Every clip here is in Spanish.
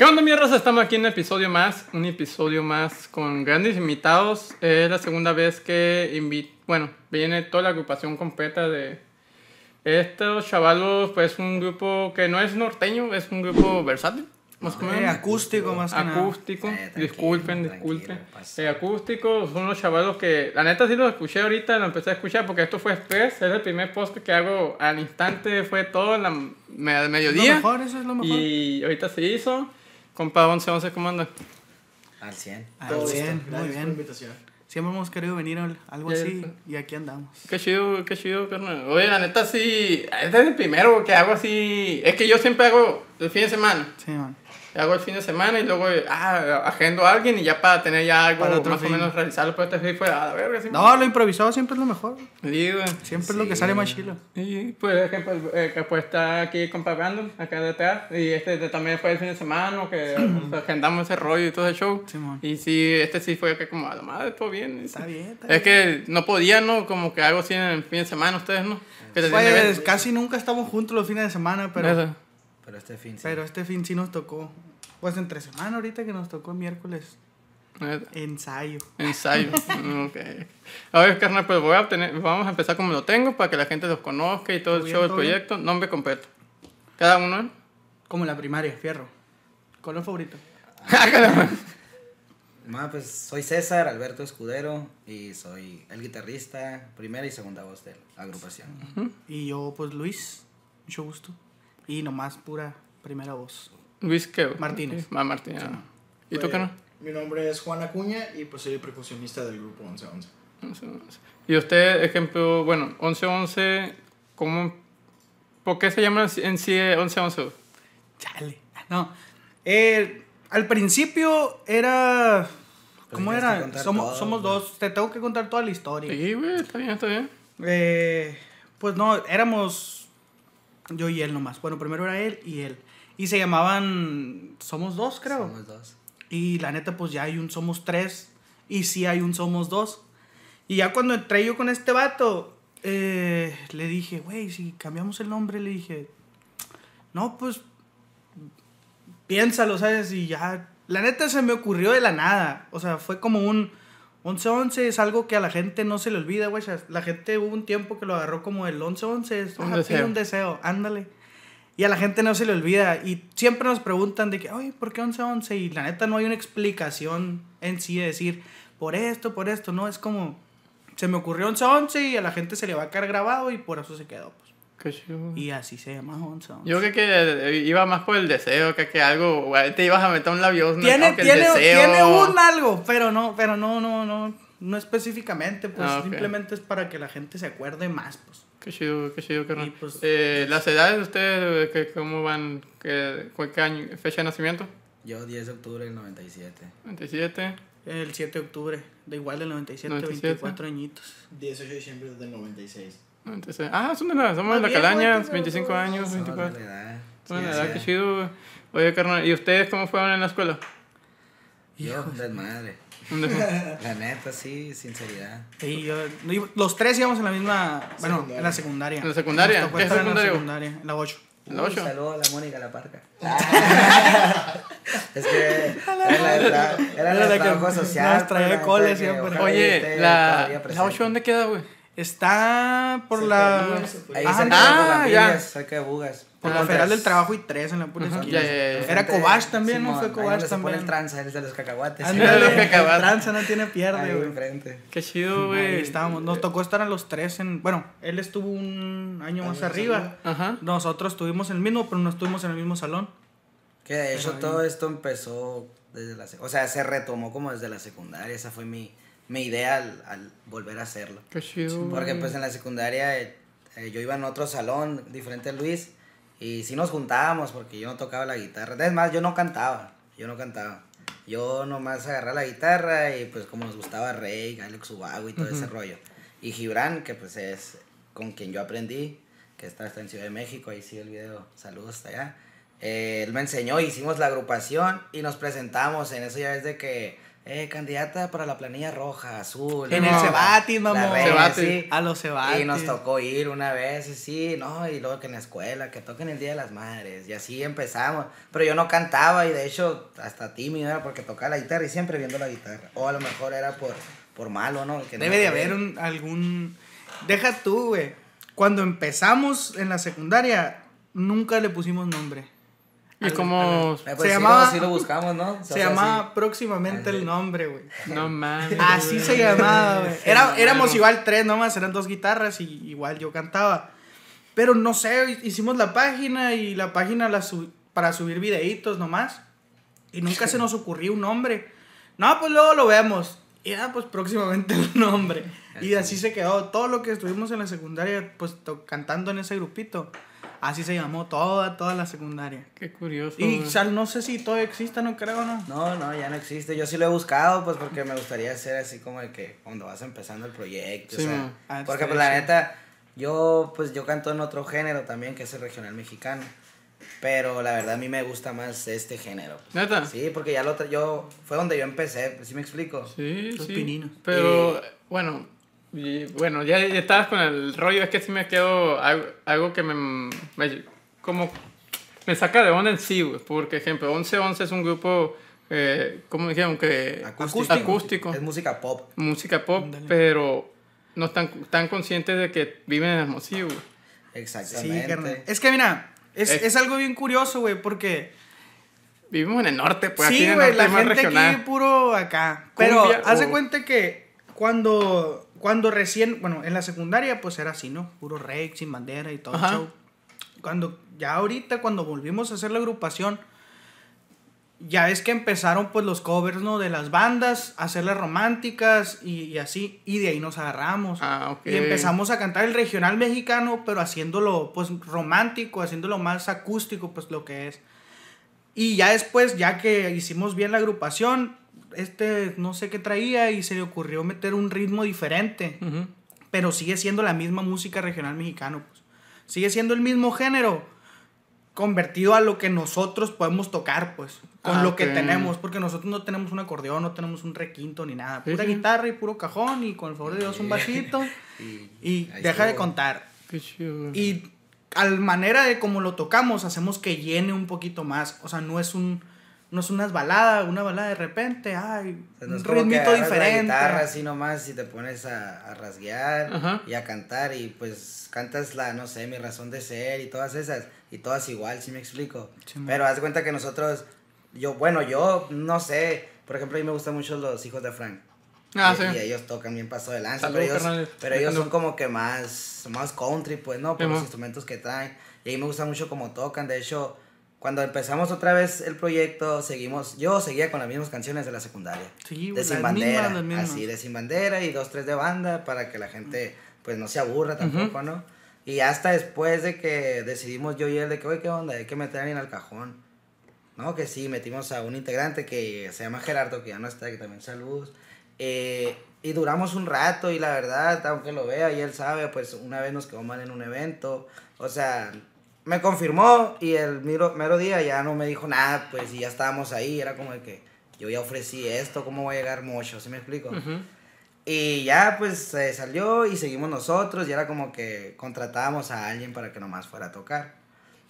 ¿Qué onda, mi raza? Estamos aquí en un episodio más, un episodio más con grandes invitados. Es la segunda vez que invi- bueno, viene toda la agrupación completa de estos chavalos, pues un grupo que no es norteño, es un grupo versátil, más o Eh, acústico más que nada. Acústico, Eh, tranquilo, disculpen, disculpen. pasa. Eh, acústico, son unos chavalos que, la neta sí los escuché ahorita, lo empecé a escuchar porque esto fue express, es el primer post que hago al instante, fue todo la me- mediodía. Lo mejor, eso es lo mejor. Y ahorita se hizo. Compa 1111, ¿cómo anda? Al 100. Ah, Todo bien, esto. muy bien. invitación. Siempre hemos querido venir a algo Ya, así y aquí andamos. Qué chido, qué chido, carnal. Oye, la neta sí, este es el primero que hago así. Es que yo siempre hago el fin de semana. Sí, man. Hago el fin de semana y luego ah, agendo a alguien y ya para tener ya algo Para más fin. o menos realizarlo. Pero este sí fue a la verga. Sí, No, lo improvisado siempre es lo mejor. Sí, güey. Siempre es lo que Sí. sale más chilo. Y pues, que, pues, eh, que, pues está aquí compa Brandon, acá detrás. Y este de- también fue el fin de semana que pues, agendamos ese rollo y todo ese show. Simón. Y sí, este sí fue que como, a la madre, todo bien. Está bien, está Es que no podía, ¿no? Como que algo así en el fin de semana ustedes, ¿no? Que eventos. casi nunca estamos juntos los fines de semana, pero, Eso. Pero este fin sí. pero este fin sí nos tocó. Pues entre semana ahorita que nos tocó miércoles. Ensayo. Ensayo. ok. A ver, carnal, pues voy a obtener, vamos a empezar como lo tengo para que la gente los conozca y todo el show bien. proyecto. Nombre completo. Cada uno. ¿eh? Como en la primaria, fierro. Color favorito. Ma, pues soy César Alberto Escudero y soy el guitarrista, primera y segunda voz de la agrupación. Y yo, pues Luis. Mucho gusto. Y nomás pura primera voz. Luis qué? Martínez. Ah, Martínez. ah. ¿Y tú qué no? Mi nombre es Juan Acuña y pues soy el percusionista del grupo 1111. Once, once. Y usted, ejemplo, bueno, 11-11, ¿cómo, ¿por qué se llama en sí 11-11? Chale. No. Eh, al principio era. Pues ¿Cómo era? Somos, todo, somos dos. Te tengo que contar toda la historia. Sí, güey, está bien, está bien. Eh, pues no, éramos yo y él nomás. Bueno, primero era él y él. Y se llamaban Somos Dos, creo. Somos dos. Y la neta, pues ya hay un Somos Tres. Y sí hay un Somos Dos. Y ya cuando entré yo con este vato, eh, le dije, güey, si cambiamos el nombre, le dije, no, pues piénsalo, ¿sabes? Y ya, la neta se me ocurrió de la nada. O sea, fue como un 11-11, es algo que a la gente no se le olvida, güey. La gente hubo un tiempo que lo agarró como el 11-11, es Un "Ah, deseo. un deseo, ándale. Y a la gente no se le olvida. Y siempre nos preguntan de que, oye, ¿por qué 11-11? Y la neta no hay una explicación en sí de decir, por esto, por esto. No, es como, se me ocurrió 11-11 y a la gente se le va a quedar grabado y por eso se quedó. Pues. Qué. Y así se llama 11-11. Yo creo que eh, iba más por el deseo, que, que algo, güey, te ibas a meter un labio. no, tiene, tiene, tiene un algo, pero no, pero no, no, no, no específicamente, pues Ah, ok. simplemente es para que la gente se acuerde más, pues. Qué chido, qué chido. Y, pues- eh, ¿Las edades de ustedes, que, cómo van? ¿Qué, qué año, fecha de nacimiento? Yo 10 de octubre del 97. 27. El 7 de octubre, de igual del 97, 97. 24 añitos. 18 de diciembre del 96. 96. Ah, son de la, somos de la calaña, güey, 25 todos. años, Somos de 24. la edad. Son de Sí, la edad, qué chido. güey. Oye, carnal, ¿y ustedes cómo fueron en la escuela? Yo, desmadre. ¿Dónde fue? La neta, sí, sinceridad. Sí, yo, los tres íbamos en la misma, bueno, en la secundaria. ¿En la secundaria? ¿Qué estar en la secundaria? en la 8. ¿La Un ocho? saludo a la Mónica La Parca. es que era la de, tra- era la Era de la que trabajo social. nos traía pero la cole neta que siempre. Oye, la, ¿la presente. 8 dónde queda, güey? Está por Cerca la... Bugas, Ahí Ah, cerca ah, de cerca de Bugas. Por Ah, la Federal del Trabajo y 3 en la pura. Era Cobach también, ¿no? Fue Cobach donde se pone también. el tranza, es de los cacahuates. Ándale, Los cacahuates. el tranza no tiene pierde, güey. enfrente. Qué chido, Ahí güey. estábamos. Nos tocó estar a los tres en... Bueno, él estuvo un año más arriba. Ajá. Nosotros estuvimos en el mismo, pero no estuvimos en el mismo salón. Que de hecho Pero ahí- todo esto empezó desde la... O sea, se retomó como desde la secundaria. Esa fue mi, mi idea al, al volver a hacerlo. Qué chido. Porque pues en la secundaria eh, eh, yo iba en otro salón diferente a Luis y sí nos juntábamos porque yo no tocaba la guitarra. Es más, yo no cantaba, yo no cantaba. Yo nomás agarraba la guitarra y pues como nos gustaba Rey, Alex Ubago y todo ese rollo. Y Gibran, que pues es con quien yo aprendí, que está, está en Ciudad de México, ahí sí el video, saludos hasta allá. Eh, él me enseñó, hicimos la agrupación y nos presentamos en eso ya es de que eh, candidata para la planilla roja, azul. En ¿no? el Cebatis, mamón. Sí. A los Cebatis. Y nos tocó ir una vez, y sí, ¿no? Y luego que en la escuela, que toquen el Día de las Madres. Y así empezamos. Pero yo no cantaba y de hecho hasta tímido era porque tocaba la guitarra y siempre viendo la guitarra. O a lo mejor era por, por malo, ¿no? Que no Debe de quería. haber un, algún... Deja tú, güey. Cuando empezamos en la secundaria, nunca le pusimos nombre. Y como... Eh, pues Se sí, llamaba- lo, sí lo buscamos, ¿no? Se sea, llamaba sí. próximamente Así. el nombre, güey. No mames. Así güey. se llamaba, güey. Era, éramos igual tres nomás, eran dos guitarras y igual yo cantaba. Pero no sé, hicimos la página y la página la sub- para subir videitos nomás. Y nunca se nos ocurrió un nombre. No, pues luego lo vemos. Y pues próximamente el nombre. Y así se quedó. Todo lo que estuvimos en la secundaria, pues cantando en ese grupito. Así se llamó toda, toda la secundaria. Qué curioso. Y sal, no sé si todavía exista, no creo, ¿no? No, no, ya no existe. Yo sí lo he buscado, pues porque me gustaría hacer así como de que cuando vas empezando el proyecto. Sí, o sea. Ah, porque pues la neta, yo pues yo canto en otro género también, que es el regional mexicano. Pero la verdad a mí me gusta más este género. ¿Neta? Sí, porque ya lo yo fue donde yo empecé, pues, ¿sí me explico? Sí, Los sí. pininos. Pero, bueno, y, bueno, ya, ya estabas con el rollo, es que sí me quedo algo, algo que me, me- como me saca de onda en sí, güey. Por ejemplo, 1111 es un grupo, eh, ¿cómo dijeron? Que Acústico. acústico, Es música pop. música pop, Ándale. pero no están tan conscientes de que viven en Hermosillo, güey. Exactamente. Sí, carnal. Es que mira, es, Eh. es algo bien curioso, güey, porque... Vivimos en el norte, pues aquí sí, en el güey, norte la es más gente regional. aquí puro acá. Pero Cumbia haz de o- cuenta que cuando, cuando recién, bueno, en la secundaria pues era así, ¿no? Puro rey, sin bandera y todo el show. Cuando, ya ahorita, cuando volvimos a hacer la agrupación, ya es que empezaron pues los covers, ¿no? De las bandas, hacerlas románticas y, y así, y de ahí nos agarramos. Ah, ok. Y empezamos a cantar el regional mexicano, pero haciéndolo pues romántico, haciéndolo más acústico, pues lo que es. Y ya después, ya que hicimos bien la agrupación, este no sé qué traía y se le ocurrió meter un ritmo diferente, Ujú. pero sigue siendo la misma música regional mexicano, pues. Sigue siendo el mismo género, convertido a lo que nosotros podemos tocar, pues, con Ah, lo que tenemos, porque nosotros no tenemos un acordeón, no tenemos un requinto ni nada, pura sí. guitarra y puro cajón y con el favor de Dios un bajito Y, y deja de contar. Qué chido. Y al manera de como lo tocamos, hacemos que llene un poquito más. O sea, no es un no es unas baladas, una balada de repente, ay, O sea, no un ritmito diferente. La guitarra así nomás y te pones a, a rasguear Ajá. y a cantar y pues cantas la, no sé, mi razón de ser y todas esas y todas igual, si me explico. Sí, man. Pero haz de cuenta que nosotros, yo, bueno, yo no sé, por ejemplo, a mí me gustan mucho los hijos de Frank. Ah, y, sí. y ellos tocan bien paso de lanza, pero ellos, carnales. pero ellos son como que más, más country, pues, ¿no? Por Sí, los mo. instrumentos que traen. Y a mí me gusta mucho cómo tocan, de hecho, cuando empezamos otra vez el proyecto, seguimos, yo seguía con las mismas canciones de la secundaria. Sí, de Sin Bandera, mismas, mismas. así, de Sin Bandera y dos, tres de banda para que la gente, pues, no se aburra tampoco, ¿no? Y hasta después de que decidimos yo y él de que, oye, ¿qué onda? Hay que meter a alguien al cajón. ¿no? Que sí, metimos a un integrante que se llama Gerardo, que ya no está, que también saludos. Eh, y duramos un rato y la verdad, aunque lo vea y él sabe, pues una vez nos quedó mal en un evento. O sea, me confirmó y el mero, mero día ya no me dijo nada, pues y ya estábamos ahí. Era como de que yo ya ofrecí esto, ¿cómo voy a llegar mucho? ¿Sí me explico? Ujú. Y ya pues se salió y seguimos nosotros y era como que contratábamos a alguien para que nomás fuera a tocar.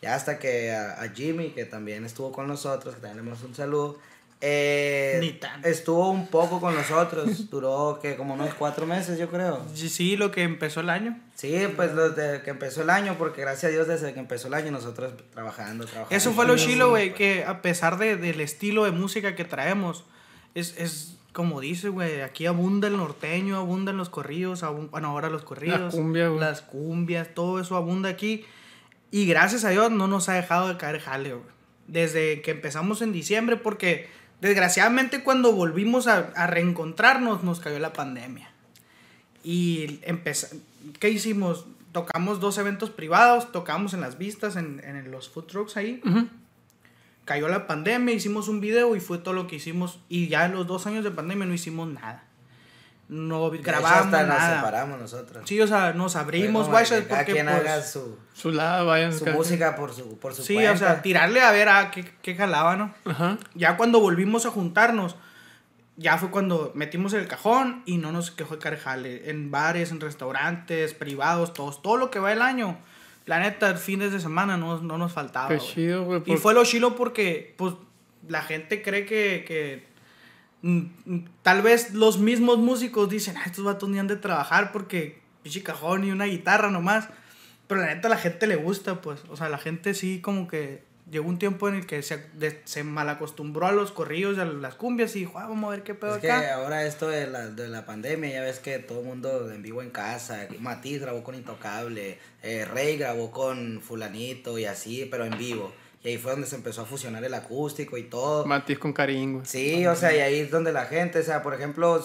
Ya hasta que a, a Jimmy, que también estuvo con nosotros, que también le un saludo, eh, Ni tanto. estuvo un poco con nosotros, duró que como unos cuatro meses yo creo. Sí, Sí, lo que empezó el año. Sí, pues desde que empezó el año, porque gracias a Dios desde que empezó el año nosotros trabajando, trabajando. Eso fue lo chilo, güey, que a pesar de, del estilo de música que traemos, es, es como dice, güey, aquí abunda el norteño, abundan los corridos, abun- bueno, ahora los corridos. cumbia, güey. Las cumbias, todo eso abunda aquí. Y gracias a Dios no nos ha dejado de caer jale, güey. Desde que empezamos en diciembre, porque desgraciadamente cuando volvimos a, a reencontrarnos nos cayó la pandemia. Y ¿qué hicimos? Tocamos dos eventos privados, tocamos en las vistas, en, en los food trucks ahí. Cayó la pandemia, hicimos un video y fue todo lo que hicimos. Y ya en los dos años de pandemia no hicimos nada. No grabamos hasta nos nada. separamos nosotros. Sí, o sea, nos abrimos, guachas, que cada porque quien pues, haga su, Su lado, vayan. su música por su, por su Sí, cuenta. o sea, tirarle a ver a qué, qué jalaba, ¿no? Ajá. Ya cuando volvimos a juntarnos, ya fue cuando metimos el cajón y no nos quejó de carjale. En bares, en restaurantes, privados, todos, todo lo que va el año. La neta, fines de semana no, no nos faltaba. Qué güey. chido, güey. Y fue lo chilo porque, pues, la gente cree que, que tal vez los mismos músicos dicen, ah, estos vatos ni han de trabajar porque pinche cajón y una guitarra nomás. Pero la neta a la gente le gusta, pues. O sea, la gente sí como que llegó un tiempo en el que se, de- se malacostumbró a los corridos, a las cumbias y dijo, ah, vamos a ver qué pedo Es que ahora esto de la, de la pandemia, ya ves que todo el mundo en vivo en casa, Matiz grabó con Intocable, eh, Rey grabó con fulanito y así, pero en vivo. Y ahí fue donde se empezó a fusionar el acústico y todo. Matiz con Karim, güey. Sí, o sea, y ahí es donde la gente, o sea, por ejemplo,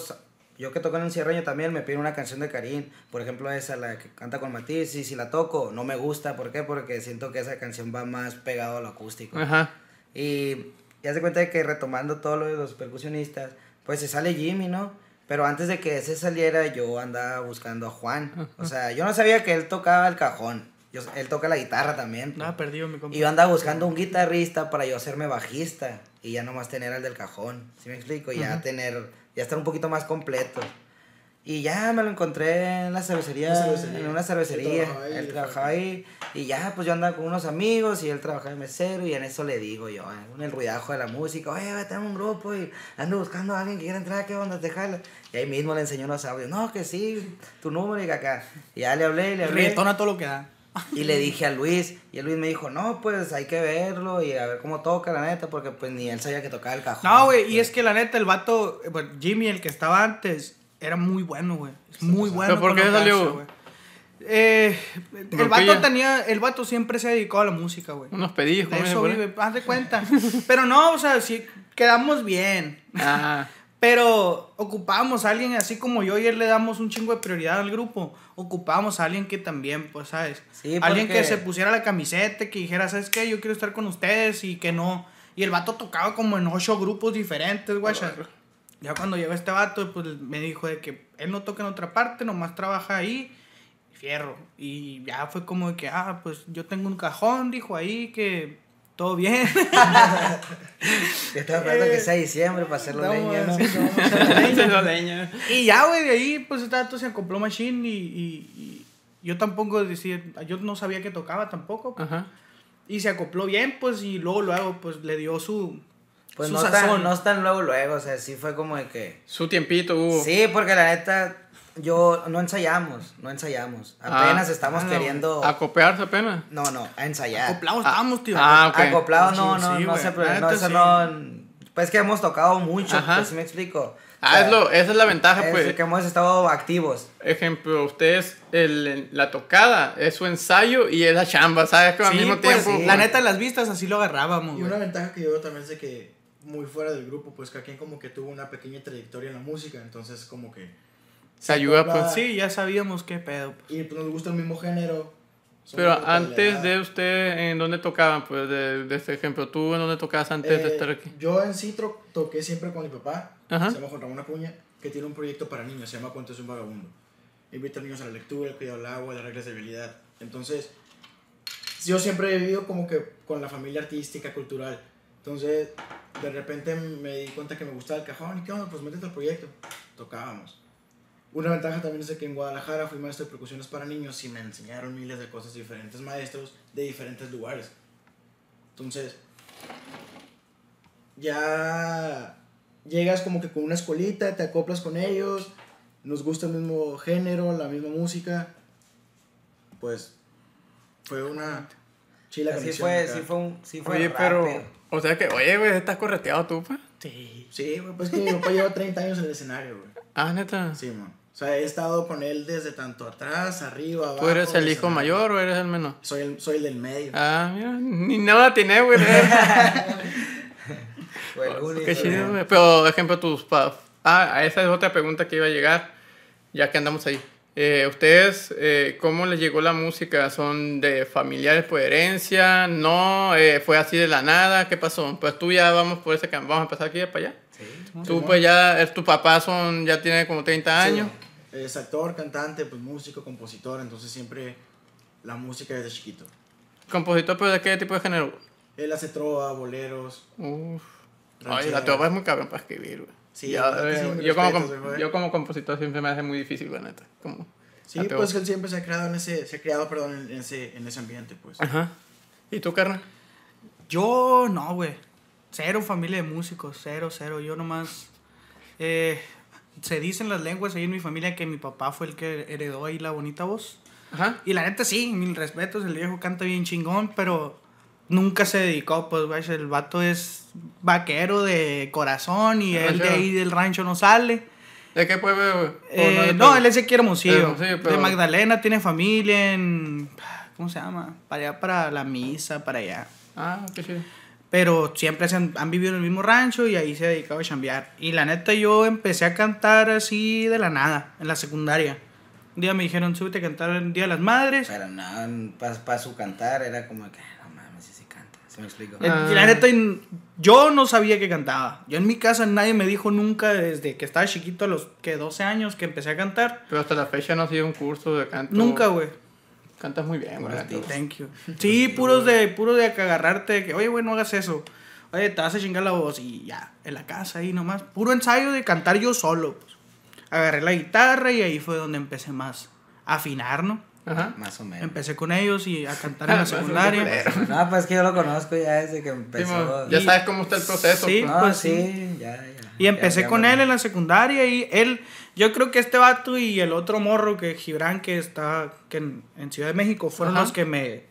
yo que toco en un cierreño también me piden una canción de Karim, por ejemplo, esa, la que canta con Matiz, y si la toco, no me gusta, ¿por qué? Porque siento que esa canción va más pegado a lo acústico. Ajá. Y ya se cuenta de que retomando todo lo de los percusionistas, pues se sale Jimmy, ¿no? Pero antes de que ese saliera, yo andaba buscando a Juan. O sea, yo no sabía que él tocaba el cajón. Yo, él toca la guitarra también. pues. Nada perdido, mi compa. Y yo andaba buscando un guitarrista para yo hacerme bajista y ya nomás tener al del cajón, ¿sí me explico? Y ya tener, ya estar un poquito más completo. Y ya me lo encontré en la cervecería, Una cervecería. en una cervecería. trabajaba Él trabajaba ahí y ya pues yo andaba con unos amigos y él trabajaba de mesero y en eso le digo yo, eh, con el ruidajo de la música, oye, güey, tengo un grupo y ando buscando a alguien que quiera entrar, ¿qué onda? Te jala. Y ahí mismo le enseñó los audios, no, que sí, tu número y que acá. Y ya le hablé, le hablé. Reggaetón a todo lo que da. Y le dije a Luis, y el Luis me dijo, no, pues hay que verlo y a ver cómo toca, la neta, porque pues ni él sabía que tocaba el cajón. No, güey, y es que la neta, el vato, bueno, Jimmy, el que estaba antes, era muy bueno, güey. Es muy bueno. ¿Pero por qué salió? güey. Eh, el vato tenía, el vato siempre se ha dedicado a la música, güey. Unos pedijos, De ¿cómo se eso vive, haz de cuenta. Pero no, o sea, sí, quedamos bien. Ah, Pero ocupábamos a alguien así como yo y él le damos un chingo de prioridad al grupo. Ocupábamos a alguien que también, pues, ¿sabes? Sí, alguien porque- que se pusiera la camiseta, que dijera, ¿sabes qué? Yo quiero estar con ustedes y que no. Y el vato tocaba como en ocho grupos diferentes, güey. Ya cuando llegó este vato, pues me dijo de que él no toca en otra parte, nomás trabaja ahí, fierro. Y ya fue como de que, ah, pues yo tengo un cajón, dijo ahí, que todo bien. Yo estaba esperando que sea diciembre para hacerlo leña, ¿no? leña. leña. Y ya, güey, de ahí, pues este vato se acopló Machine y, y, y yo tampoco decía, yo no sabía que tocaba tampoco. Ajá. Y se acopló bien, pues, y luego, luego, pues le dio su, Pues su no sazón. tan, no es tan luego, luego, o sea, sí fue como de que... Su tiempito hubo. Sí, porque la neta, yo, no ensayamos, no ensayamos. Apenas Ah. estamos Ah, queriendo... Acopearse apenas. No, no, a ensayar. acoplados Ah, estábamos, tío. ah, ok. Acoplados, no, Sí, no, sí, no sé, no, eso sí. no... Pues que hemos tocado mucho, Ajá. pues sí me explico. Ah, O sea, es lo, esa es la ventaja, es pues. que hemos estado activos. Ejemplo, ustedes, el, la tocada es su ensayo y es la chamba, ¿sabes? Que al Sí, mismo pues, tiempo. la neta, las vistas así lo agarrábamos, Y una ventaja que yo veo también es de que muy fuera del grupo, pues cada quien como que tuvo una pequeña trayectoria en la música, entonces como que... Se ayuda, pues. Sí, ya sabíamos qué pedo. pues. Y pues nos gusta el mismo género. Pero de antes de usted, ¿en dónde tocaban? Pues de, de este ejemplo, ¿tú en dónde tocabas antes de Eh, estar aquí? Yo en sí toqué siempre con mi papá, Ajá. se llama Juan Ramón Acuña, que tiene un proyecto para niños, se llama Cuentos de un Vagabundo. Invita a niños a la lectura, el cuidado del agua, las reglas de habilidad. Entonces, yo siempre he vivido como que con la familia artística, cultural. Entonces, de repente me di cuenta que me gustaba el cajón y qué onda, pues métete al proyecto. Tocábamos. Una ventaja también es que en Guadalajara fui maestro de percusiones para niños y me enseñaron miles de cosas diferentes maestros de diferentes lugares. Entonces, ya llegas como que con una escuelita, te acoplas con ellos, nos gusta el mismo género, la misma música. Pues fue una chila Sí fue, sí fue un, sí fue Oye, rápido. pero. O sea que, oye, güey, estás correteado tú, pues. Sí. Sí, güey, pues que mi papá lleva 30 años en el escenario, güey. Ah, neta. Sí, man. O sea, he estado con él desde tanto atrás, arriba, abajo. ¿Tú eres el hijo mayor o eres el menor? Soy el, soy el del medio. Ah, mira, ni nada tiene, güey. Único, Qué chido, güey. Pero, ejemplo, tus papás. Ah, esa es otra pregunta que iba a llegar, ya que andamos ahí. Eh, ¿Ustedes eh, cómo les llegó la música? ¿Son de familiares por herencia? ¿No? Eh, ¿Fue así de la nada? ¿Qué pasó? Pues tú ya vamos por ese camino. Vamos a empezar aquí para allá. Sí. Tú pues ya, es tu papá son, ya tiene como 30 años. Sí, es actor, cantante, pues músico, compositor, entonces siempre la música desde chiquito. ¿Compositor pero de qué tipo de género? Él hace trova, boleros. Uf. Ay, la trova es muy cabrón para escribir, güey. Sí, yo, la neta, eh, yo como, respetos, yo como compositor siempre me hace muy difícil, la neta. Como, Sí, pues él siempre se ha creado en ese, se ha creado, perdón, en ese, en ese ambiente, pues. Ajá. ¿Y tú, carnal? Yo no, güey. Cero familia de músicos, cero, cero. Yo nomás. eh, se dicen las lenguas ahí en mi familia que mi papá fue el que heredó ahí la bonita voz. Ajá. Y la neta sí, mil respetos, el viejo canta bien chingón, pero nunca se dedicó, pues, güey, el vato es vaquero de corazón y él de Ranchero. ahí del rancho no sale. ¿De qué pueblo, güey? Eh, ¿O de no, pueblo? él es de aquí Hermosillo. Hermosillo, pero- De Magdalena, tiene familia en... ¿Cómo se llama? Para allá, para la misa, para allá. Ah, qué chido. Pero siempre se han, han vivido en el mismo rancho y ahí se ha dedicado a chambear. Y la neta, yo empecé a cantar así de la nada, en la secundaria. Un día me dijeron, súbete a cantar el Día de las Madres. Pero no, para su cantar era como que, no mames, sí, sí canta. ¿Se me explico? Eh, Y la neta, yo no sabía que cantaba. Yo en mi casa nadie me dijo nunca, desde que estaba chiquito, a los que 12 años, que empecé a cantar. Pero hasta la fecha no ha sido un curso de canto. Nunca, güey. Cantas muy bien, güey. Thank you. Sí, puros de, puros de agarrarte, de que, oye, güey, no hagas eso. Oye, te vas a chingar la voz y ya, en la casa ahí nomás. Puro ensayo de cantar yo solo. Pues. Agarré la guitarra y ahí fue donde empecé más a afinar, ¿no? Ajá. Más o menos. Empecé con ellos y a cantar en la secundaria. No, pues que yo lo conozco ya desde que empezó. ya sabes cómo está el proceso. Sí, pues. no, pues, sí, ya, ya. Y empecé Ya, ya, con bueno. él en la secundaria y él, yo creo que este vato y el otro morro que Gibran que está que en, en Ciudad de México fueron Ajá. los que me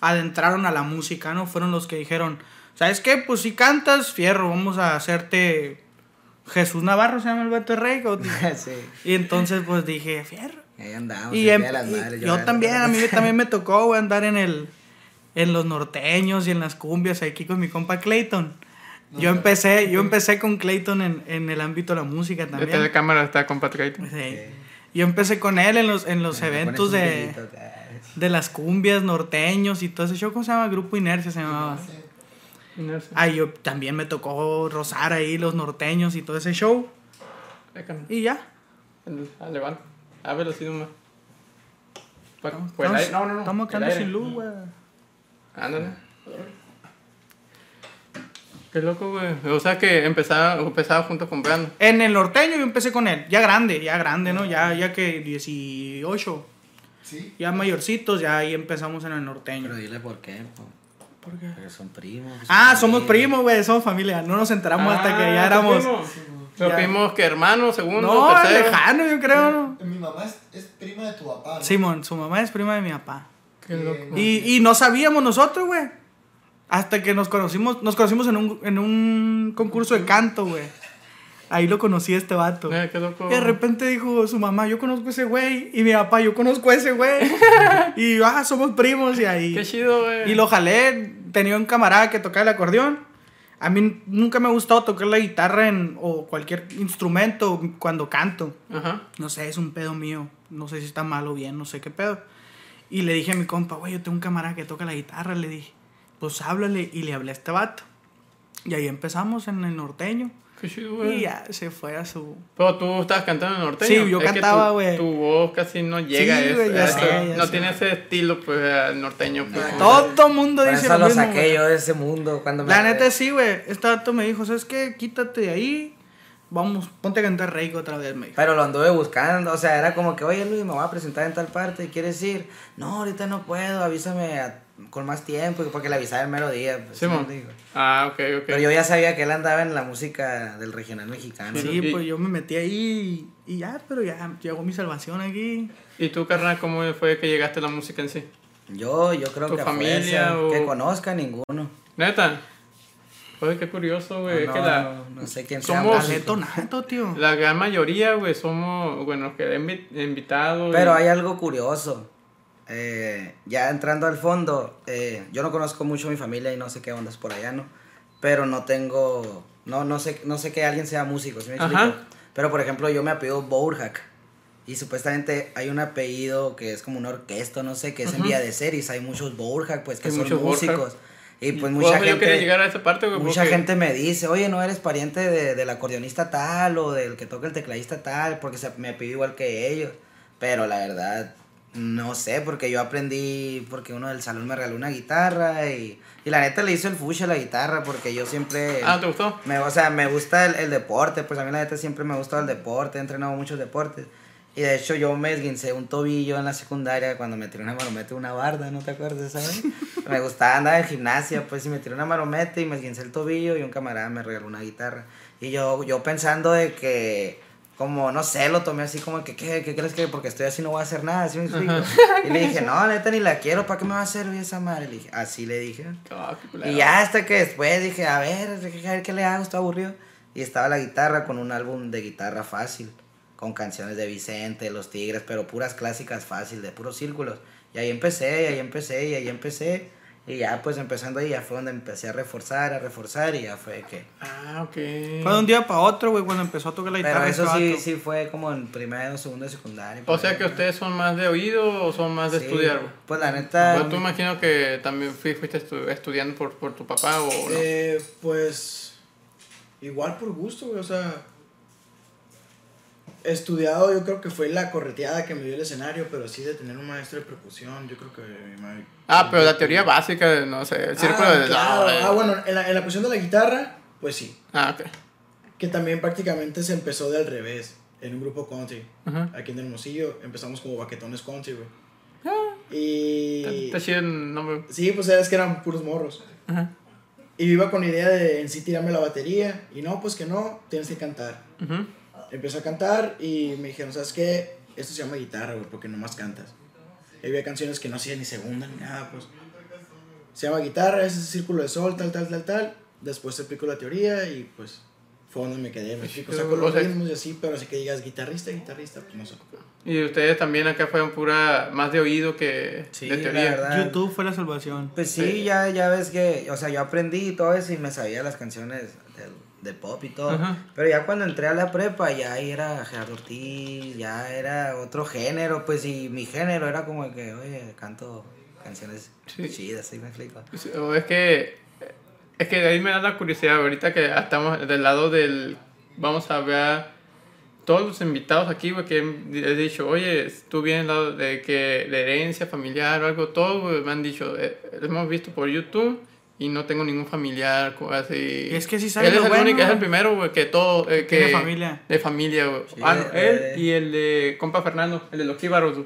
adentraron a la música, ¿no? Fueron los que dijeron, ¿sabes qué? Pues si cantas, fierro, vamos a hacerte Jesús Navarro, se llama el vato de rey. sí. Y entonces pues dije, fierro. Ahí andamos. Y, el em- y yo también, a mí también me tocó güey, andar en el en los norteños y en las cumbias aquí con mi compa Clayton. Yo empecé, yo empecé con Clayton en, en el ámbito de la música Detrás de también. cámara está con Patrick. Sí. Yo empecé con él en los, en los Me eventos de, ah, de las cumbias norteños y todo ese show. ¿Cómo se llama? Grupo Inercia se llamaba. Inercia. Ah, yo también me tocó rozar ahí los norteños y todo ese show. Y ya. Ah, levanta. A ver, así nomás. Estamos, pues no, no, no. estamos quedando sin luz, güey. Ándale. Qué loco, güey. O sea que empezaba, empezaba junto con Brandon. En el norteño yo empecé con él, ya grande, ya grande, ¿no? Ya, ya que 18, Sí. ya mayorcitos, ya ahí empezamos en el norteño. Pero dile por qué. po. ¿Por qué? Porque son primos. son Ah, somos primos, güey, somos familia. No nos enteramos hasta que ya Ah, éramos. ¿qué Pero Ya. vimos que hermano, segundo, No, tercero. lejano, yo creo, ¿no? Mi mamá es, es prima de tu papá. ¿no? Simón, su mamá es prima de mi papá. Qué loco. Y, y no sabíamos nosotros, güey. Hasta que nos conocimos, nos conocimos en un, en un concurso de canto, güey. Ahí lo conocí a este vato. Eh, qué loco. Y de repente dijo su mamá, yo conozco a ese güey. Y mi papá, yo conozco a ese güey. y ah, somos primos y ahí. Qué chido, güey. Y lo jalé. Tenía un camarada que tocaba el acordeón. A mí nunca me ha gustado tocar la guitarra en, o cualquier instrumento cuando canto. Ajá. No sé, es un pedo mío. No sé si está mal o bien, no sé qué pedo. Y le dije a mi compa, güey, yo tengo un camarada que toca la guitarra. Le dije, pues háblale. Y le hablé a este vato. Y ahí empezamos en el norteño. Qué chido, güey. Y ya se fue a su. Pero tú estabas cantando en norteño. Sí, yo Es que cantaba, tu- güey. Tu voz casi no llega Sí, a eso. güey, ya a eso. sé, ya no sé. tiene ese estilo, pues, al norteño. Pues. Todo el mundo dice eso lo mismo, saqué güey. yo de ese mundo. Cuando me La neta sí, güey. Este vato me dijo, ¿sabes qué? Quítate de ahí. Vamos, ponte a cantar Reiko otra vez, me dijo. Pero lo anduve buscando, o sea, era como que, oye Luis, me voy a presentar en tal parte, ¿quieres ir? No, ahorita no puedo, avísame a- con más tiempo, porque le avisaba el mero día. pues, Sí, ¿sí me mon. digo? Ah, ok, ok. Pero yo ya sabía que él andaba en la música del regional mexicano. Sí, Y- pues yo me metí ahí y, y ya, pero ya llegó mi salvación aquí. ¿Y tú, carnal, cómo fue que llegaste a la música en sí? Yo, yo creo ¿Tu que a familia o- que conozca ninguno. Neta. Oye, qué curioso, güey. no, es que la, no, no sé quién somos- nato, tío. la gran mayoría, güey, somos, bueno, que he invi- invitado. y- Pero hay algo curioso. Eh, ya entrando al fondo, eh, yo no conozco mucho a mi familia y no sé qué ondas por allá, ¿no? Pero no tengo, no, no sé, no sé que alguien sea músico, ¿sí me explico? Ajá. Pero por ejemplo, yo me apellido Bourhack y supuestamente hay un apellido que es como una orquesta, no sé, que es en Ujú. vía de series, hay muchos Bourhack, pues que Hay son músicos. Bourhack. Y pues Por mucha gente, llegar a esa parte, güey. mucha porque- gente me dice, oye, no eres pariente de, del acordeonista tal o del que toca el tecladista tal, porque se, me pidió igual que ellos. Pero la verdad, No sé, porque yo aprendí, porque uno del salón me regaló una guitarra y, y la neta le hizo el fush a la guitarra porque yo siempre... Ah, ¿te gustó? Me, o sea, me gusta el, el deporte, pues a mí la neta siempre me ha gustado el deporte, he entrenado muchos deportes. Y de hecho yo me esguincé un tobillo en la secundaria cuando me tiré una marometa una barda, ¿no te acuerdas, sabes? me gustaba andar en gimnasia, pues y me tiré una marometa y me esguincé el tobillo y un camarada me regaló una guitarra. Y yo, yo pensando de que, como, no sé, lo tomé así como que, ¿qué, qué crees que? Porque estoy así no voy a hacer nada, ¿sí me explico? Y le dije, no, neta ni la quiero, ¿para qué me va a servir esa madre? Le dije, así le dije. Ah. Y ya hasta que después dije, a ver, a ver qué le hago, está aburrido. Y estaba la guitarra con un álbum de guitarra fácil, con canciones de Vicente, Los Tigres, pero puras clásicas fácil, de puros círculos. Y ahí empecé, y ahí empecé, y ahí empecé. Y ya pues empezando ahí, ya fue donde empecé a reforzar, a reforzar, y ya fue que... Ah, ok. Fue de un día para otro, güey, cuando empezó a tocar la guitarra. Pero eso sí, sí fue como en primero, segundo, de secundaria. O sea que ustedes son más de oído o son más de Sí, estudiar, güey. Pues la neta... Pues tú imagino que también fui- fuiste estu- estudiando por, por tu papá o no. Eh, pues igual por gusto, güey, o sea, estudiado yo creo que fue la correteada que me dio el escenario, pero sí de tener un maestro de percusión, yo creo que... me- Ah, pero la teoría básica, no sé, el círculo ah, de... claro. eh. Ah, bueno, en la, en la cuestión de la guitarra, pues sí, Ah, ok. que también prácticamente se empezó de al revés, en un grupo country, Ajá. aquí en Hermosillo, empezamos como baquetones country, güey. Ah, Y... Está chido el nombre. Sí, pues sabes que eran puros morros. Ajá. Y yo iba con la idea de en sí tirarme la batería. Y no, pues que no, tienes que cantar. Ujú. Empecé a cantar y me dijeron, ¿sabes qué? Esto se llama guitarra, güey, porque nomás cantas. Y había canciones que no hacían ni segunda ni nada, pues. Se llama guitarra, es ese círculo de sol, tal, tal, tal, tal. Después te explico la teoría y pues fue donde me quedé. Me explico, saco los ritmos y así, pero así que digas guitarrista, guitarrista, pues no sé. Y ustedes también acá fueron pura más de oído que Sí, de la teoría. verdad. YouTube fue la salvación. Pues sí, Sí. ya, ya ves que, o sea, yo aprendí y todo eso y me sabía las canciones del- de, pop y todo. Ajá. Pero ya cuando entré a la prepa, ya ahí era Gerardo Ortiz, ya era otro género, pues y mi género era como que, oye, canto canciones Sí. chidas, ¿sí me explico? O es que es que de ahí me da la curiosidad ahorita que estamos del lado del vamos a ver todos los invitados aquí güey, que he dicho oye tú vienes lado de que de herencia familiar o algo todo me han dicho eh, lo hemos visto por YouTube y no tengo ningún familiar así Es que sí sabe él lo es el bueno. único es el primero güey, que todo eh, que Tiene familia. de familia güey. Sí, Ah, no, eh. él y el de compa Fernando el de los Jíbaros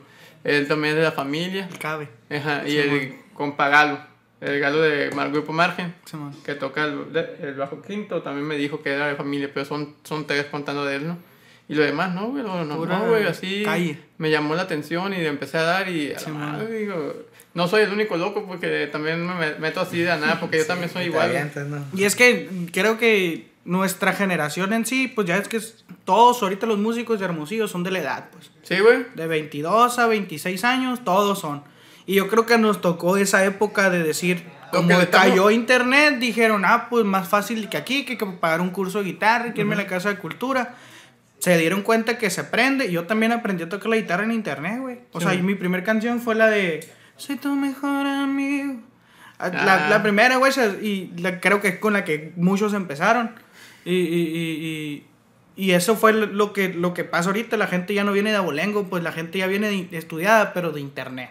él también es de la familia El cabe. Ajá, y Sí, el compa Galo, el Galo de Mar- Grupo Margen, Simón. que toca el, de- el bajo quinto, también me dijo que era de familia, pero son, son tres contando de él, ¿no? Y lo demás, no, güey, lo- no, güey, así calle. me llamó la atención y le empecé a dar y a la Sí, madre, man. digo, no soy el único loco porque también me meto así de nada porque yo también soy igual. güey. avientas, ¿no? Y es que creo que nuestra generación en sí, pues ya es que todos ahorita los músicos de Hermosillo son de la edad, pues. Sí, güey. De 22 a 26 años, todos son. Y yo creo que nos tocó esa época de decir, como que le estamos- cayó internet, dijeron, ah, pues más fácil que aquí, que, que pagar un curso de guitarra, que irme a la casa de cultura. Se dieron cuenta que se aprende. Yo también aprendí a tocar la guitarra en internet, güey. O Sí. sea, y mi primer canción fue la de Soy tu mejor amigo. Ah, La, Ah. la primera, güey, y la- creo que es con la que muchos empezaron. Y, y, y, y- y eso fue lo que, lo que pasa ahorita. La gente ya no viene de abolengo, pues la gente ya viene de- estudiada, pero de internet.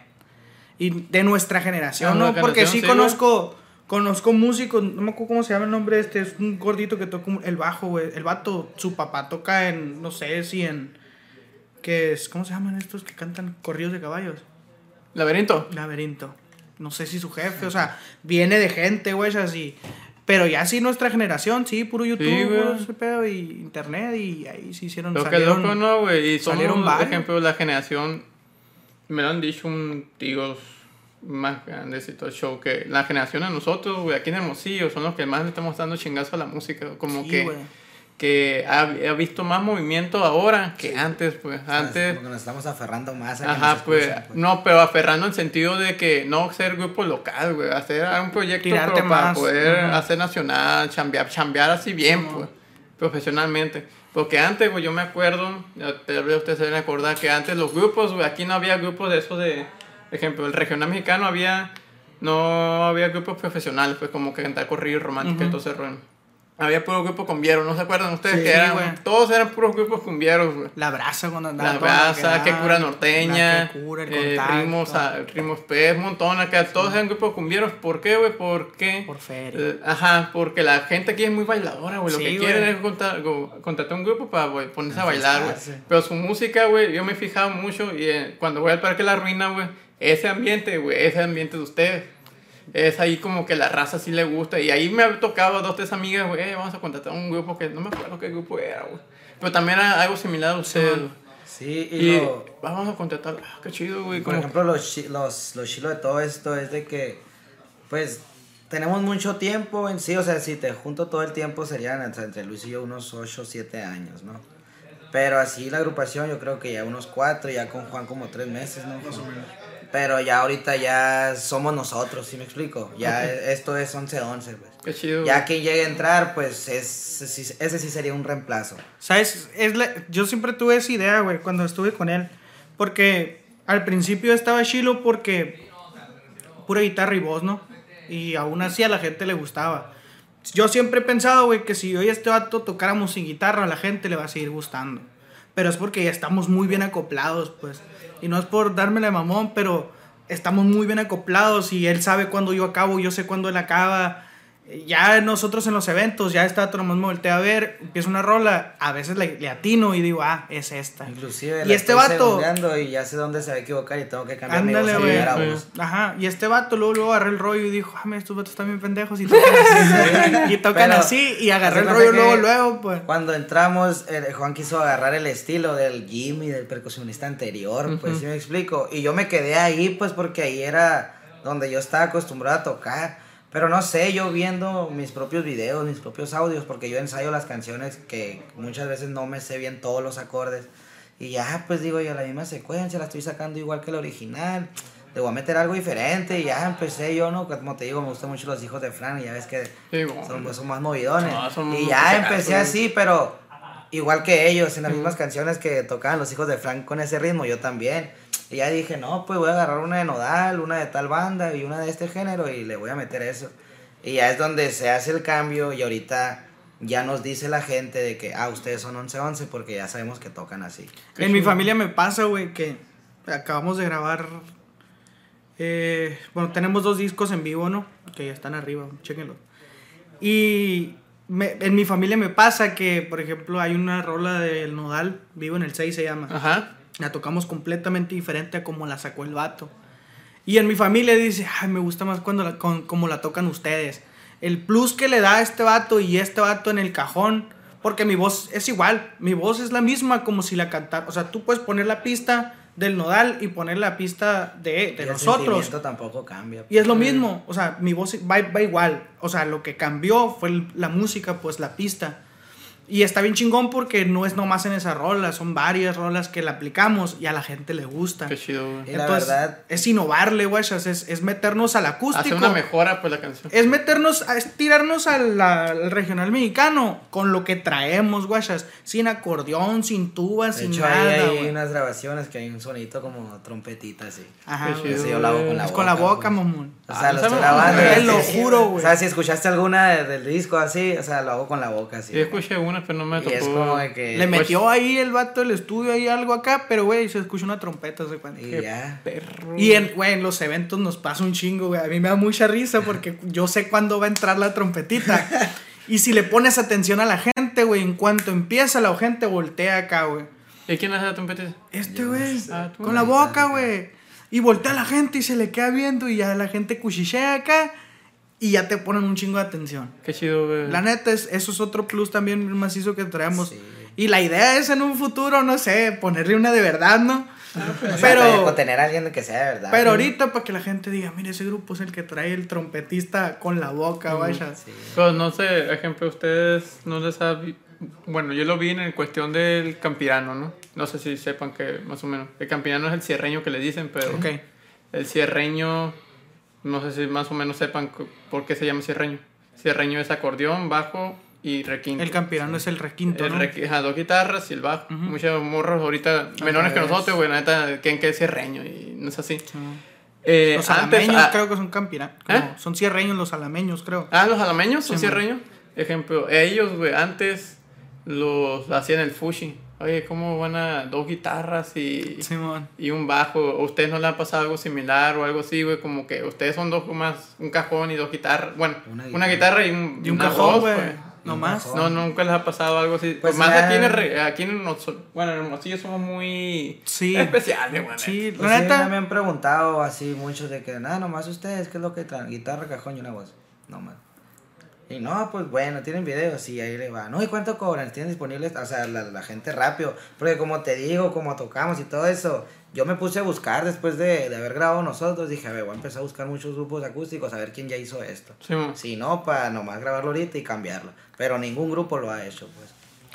Y de nuestra generación, Ah, ¿no? Porque sí conozco, conozco músicos, no me acuerdo cómo se llama el nombre este, es un gordito que toca el bajo, güey. El vato, su papá toca en, no sé si en, que es, ¿cómo se llaman estos que cantan corridos de caballos? Laberinto. Laberinto. No sé si su jefe, o sea, viene de gente, güey, así. Pero ya sí nuestra generación, sí, puro YouTube, Sí, puro ese pedo y internet y ahí sí hicieron Lo que salieron- loco, ¿no, güey? Y salieron somos, por ejemplo, la generación, me lo han dicho un tíos más grandes y todo el show, que la generación de nosotros, güey, aquí en Hermosillo, son los que más le estamos dando chingazo a la música, como Sí, que, güey. Que ha, ha visto más movimiento ahora que antes, pues, antes... Porque nos estamos aferrando más a que Ajá, nos pues, escuchen, pues. no, pero aferrando en sentido de que no ser grupo local, güey, hacer un proyecto pero para poder hacer nacional, chambear, chambear así bien, pues, profesionalmente. Porque antes, güey, yo me acuerdo, tal vez ustedes se deben acordar que antes los grupos, güey, aquí no había grupos de esos de, por ejemplo, el regional mexicano había, no había grupos profesionales, pues como que cantar corrido romántico y Ujú. todo ese rollo. Había puro grupo cumbieros, ¿no se acuerdan ustedes? Sí, que eran, todos eran puros grupos cumbieros, güey. La brasa cuando andaba La brasa, que cura norteña, que cura, el eh, ritmos, a- ritmos pez, montón acá, todos eran grupos cumbieros. ¿Por qué, güey? Porque... Por feria. eh, ajá, porque la gente aquí es muy bailadora, güey. Lo Sí, que güey. quieren es contratar un grupo para ponerse a bailar, güey. Pero su música, güey, yo me he fijado mucho y eh, cuando voy al Parque La Ruina, güey, ese ambiente, güey, ese ambiente de ustedes. Es ahí como que la raza sí le gusta. Y ahí me ha tocado a dos, tres amigas, güey, "Eh, vamos a contratar un grupo que no me acuerdo qué grupo era, güey. Pero también era algo similar a ustedes. güey. Sí, y, y lo- vamos a contratar, ah, qué chido, güey. por como- ejemplo, los, los, los chilos de todo esto es de que, pues, tenemos mucho tiempo en sí, o sea, si te junto todo el tiempo serían entre Luis y yo unos 8 o 7 años, ¿no? Pero así la agrupación yo creo que ya unos 4, ya con Juan como 3 meses, ¿no? Más o menos. Pero ya ahorita ya somos nosotros, ¿sí me explico? Ya esto es 11-11, pues. Qué chido. Ya quien llegue a entrar, pues es, ese ese sí sería un reemplazo. ¿Sabes? Es la- yo siempre tuve esa idea, güey, cuando estuve con él. Porque al principio estaba chilo porque pura guitarra y voz, ¿no? Y aún así a la gente le gustaba. Yo siempre he pensado, güey, que si hoy este vato tocáramos sin guitarra, a la gente le va a seguir gustando. Pero es porque ya estamos muy bien acoplados, pues. Y no es por dármela de mamón, pero estamos muy bien acoplados y él sabe cuándo yo acabo, yo sé cuándo él acaba. Ya nosotros en los eventos, ya está, nomás me voltea a ver, empieza una rola, a veces le, le atino y digo, ah, es esta. Inclusive Y la este vato- y ya sé dónde se va a equivocar y tengo que cambiar mi voz a a. Ajá, y este vato luego, luego agarré el rollo y dijo, ah, mira, estos vatos están bien pendejos y tocan así. y tocan Pero, así, y agarré el rollo luego, luego, pues. Cuando entramos, eh, Juan quiso agarrar el estilo del Jimmy, del percusionista anterior, pues sí me explico. Y yo me quedé ahí, pues porque ahí era donde yo estaba acostumbrado a tocar. Pero no sé, yo viendo mis propios videos, mis propios audios, porque yo ensayo las canciones que muchas veces no me sé bien todos los acordes. Y ya, pues digo yo, la misma secuencia la estoy sacando igual que la original. Le voy a meter algo diferente y ya empecé yo, ¿no? Como te digo, me gustan mucho los hijos de Fran y ya ves que Sí, güey. son, son más movidones. No, son y ya empecé así, pero igual que ellos, en las mismas canciones que tocaban los hijos de Frank con ese ritmo, yo también. Y ya dije, no, pues voy a agarrar una de Nodal, una de tal banda y una de este género y le voy a meter eso. Y ya es donde se hace el cambio y ahorita ya nos dice la gente de que, ah, ustedes son 11-11 porque ya sabemos que tocan así. En mi familia me pasa, güey, que acabamos de grabar. eh, bueno, tenemos dos discos en vivo, ¿no? Que ya están arriba, chéquenlos. Y me- en mi familia me pasa que, por ejemplo, hay una rola del Nodal, Vivo en el 6 se llama. Ajá. La tocamos completamente diferente a como la sacó el vato. Y en mi familia dice, ay, me gusta más cuando la, con- como la tocan ustedes. El plus que le da a este vato y este vato en el cajón, porque mi voz es igual, mi voz es la misma como si la cantara. O sea, tú puedes poner la pista del nodal y poner la pista de, de Y el nosotros. tampoco cambia. Y es lo mismo, o sea, mi voz va, va igual. O sea, lo que cambió fue el- la música, pues la pista. Y está bien chingón porque no es nomás en esa rola, son varias rolas que la aplicamos y a la gente le gusta. Qué chido, güey. Y la Entonces, verdad- es innovarle, güey, es, es meternos al Hace acústico. una mejora, pues, la canción. Es meternos, es tirarnos al, al regional mexicano con lo que traemos, guachas. Sin acordeón, sin tuba, De sin hecho, nada, hay güey. unas grabaciones que hay un sonito como trompetita así. Ajá, Qué güey. chido, yo lo hago con la Es boca. con la boca, pues. mamón. O sea, Ah, lo estoy grabando. Lo juro, güey. O sea, si escuchaste alguna de- del disco así, o sea, lo hago con la boca así. Sí, escuché una, pero no me Y tocó. es como de que... Le Pues- metió ahí el vato del estudio ahí algo acá, pero güey, se escucha una trompeta, ¿se cuenta? Y Qué ya. perro. Y en, güey, en los eventos nos pasa un chingo, güey. A mí me da mucha risa porque yo sé cuándo va a entrar la trompetita. y si le pones atención a la gente, güey, en cuanto empieza la gente voltea acá, güey. ¿Y quién hace la trompeta? Este, güey, Ah, con la boca, güey. Y voltea a la gente y se le queda viendo y ya la gente cuchichea acá y ya te ponen un chingo de atención. Qué chido, güey. La neta, es, eso es otro plus también macizo que traemos. Sí. Y la idea es en un futuro, no sé, ponerle una de verdad, ¿no? O sea, pero, o tener a alguien que sea de verdad. pero ahorita para que la gente diga, mire, ese grupo es el que trae el trompetista con la boca, vaya. Sí. Pero no sé, ejemplo, ustedes no les ha... Bueno, yo lo vi en el cuestión del campirano, ¿no? No sé si sepan que más o menos. El campirano es el cierreño que le dicen, pero Ok. el cierreño, no sé si más o menos sepan por qué se llama cierreño. Cierreño es acordeón, bajo y requinto. El campirano es el requinto, El ¿no? ajá, dos guitarras y el bajo. Muchos morros ahorita menores que nosotros, güey, la neta, creen que es cierreño y no es así. Eh, Los alameños ah, creo que son campiranos. ¿Eh? Son cierreños los alameños, creo. Ah, los alameños son Sí, cierreños. ejemplo, ellos, güey, antes los hacían el fushi. Oye, ¿cómo van a dos guitarras y, Simón. y un bajo? ¿O ustedes no le ha pasado algo similar o algo así, güey? Como que ustedes son dos más, un cajón y dos guitarras. Bueno, Una una, guitarra. guitarra y un, Y un cajón, güey. pues. No más. No, nunca les ha pasado algo así. Pues más me aquí en, el aquí en Hermosillo, bueno, en Hermosillo somos muy Sí. especiales, güey. Sí, Pues la sí, me han preguntado así muchos de que, nada, nomás ustedes, ¿qué es lo que traen? Guitarra, cajón y una voz. No más. Y no, pues bueno, tienen videos, sí, ahí le va. No, ¿y cuánto cobran? Tienen disponibles, o sea, la, la gente rápido. Porque como te digo, como tocamos y todo eso, yo me puse a buscar después de, de haber grabado nosotros. Dije, a ver, voy a empezar a buscar muchos grupos acústicos, a ver quién ya hizo esto. Sí. Si no, para nomás grabarlo ahorita y cambiarlo. Pero ningún grupo lo ha hecho, pues.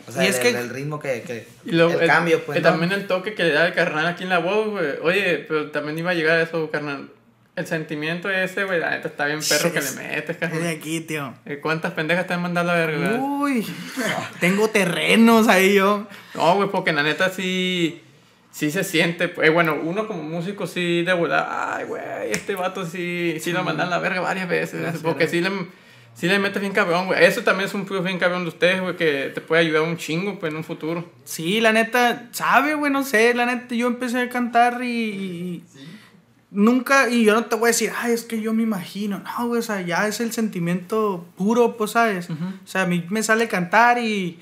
O sea, Y el, es que- el- ritmo que, que Y el, cambio, pues. también el toque que le da el carnal aquí en la voz, güey. Oye, pero también iba a llegar a eso, carnal. El sentimiento ese, güey, la neta está bien perro que le metes, Es de aquí, tío. Eh, ¿Cuántas pendejas te han mandado a la verga, güey? Uy, tengo terrenos ahí yo. No, güey, porque la neta sí, sí se siente. pues, bueno, uno como músico sí de volar. Ay, güey, este vato sí, sí lo mandan a la verga varias veces. Gracias, porque sí le, sí le metes bien cabrón, güey. Eso también es un plus bien cabrón de ustedes, güey, que te puede ayudar un chingo, pues, en un futuro. Sí, la neta, sabe, güey, no sé, la neta, yo empecé a cantar y, y- nunca, y yo no te voy a decir, ay, es que yo me imagino, no, güey, o sea, ya es el sentimiento puro, pues, ¿sabes? O sea, a mí me sale cantar y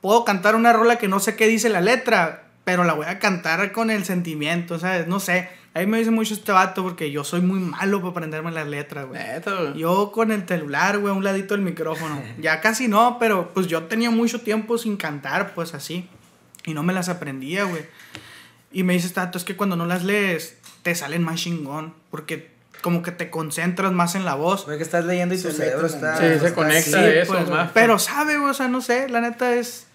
puedo cantar una rola que no sé qué dice la letra, pero la voy a cantar con el sentimiento, ¿sabes? No sé, a mí me dice mucho este vato porque yo soy muy malo para aprenderme las letras, güey. Yo con el celular, güey, a un ladito del micrófono. Ya casi no, pero pues yo tenía mucho tiempo sin cantar, pues así. Y no me las aprendía, güey. Y me dices, Tato, es que cuando no las lees, te salen más chingón. Porque como que te concentras más en la voz. Porque estás leyendo y tu cerebro está. Sí, se conecta así, eso pues, más. Pero sabe, o sea, no sé, la neta es...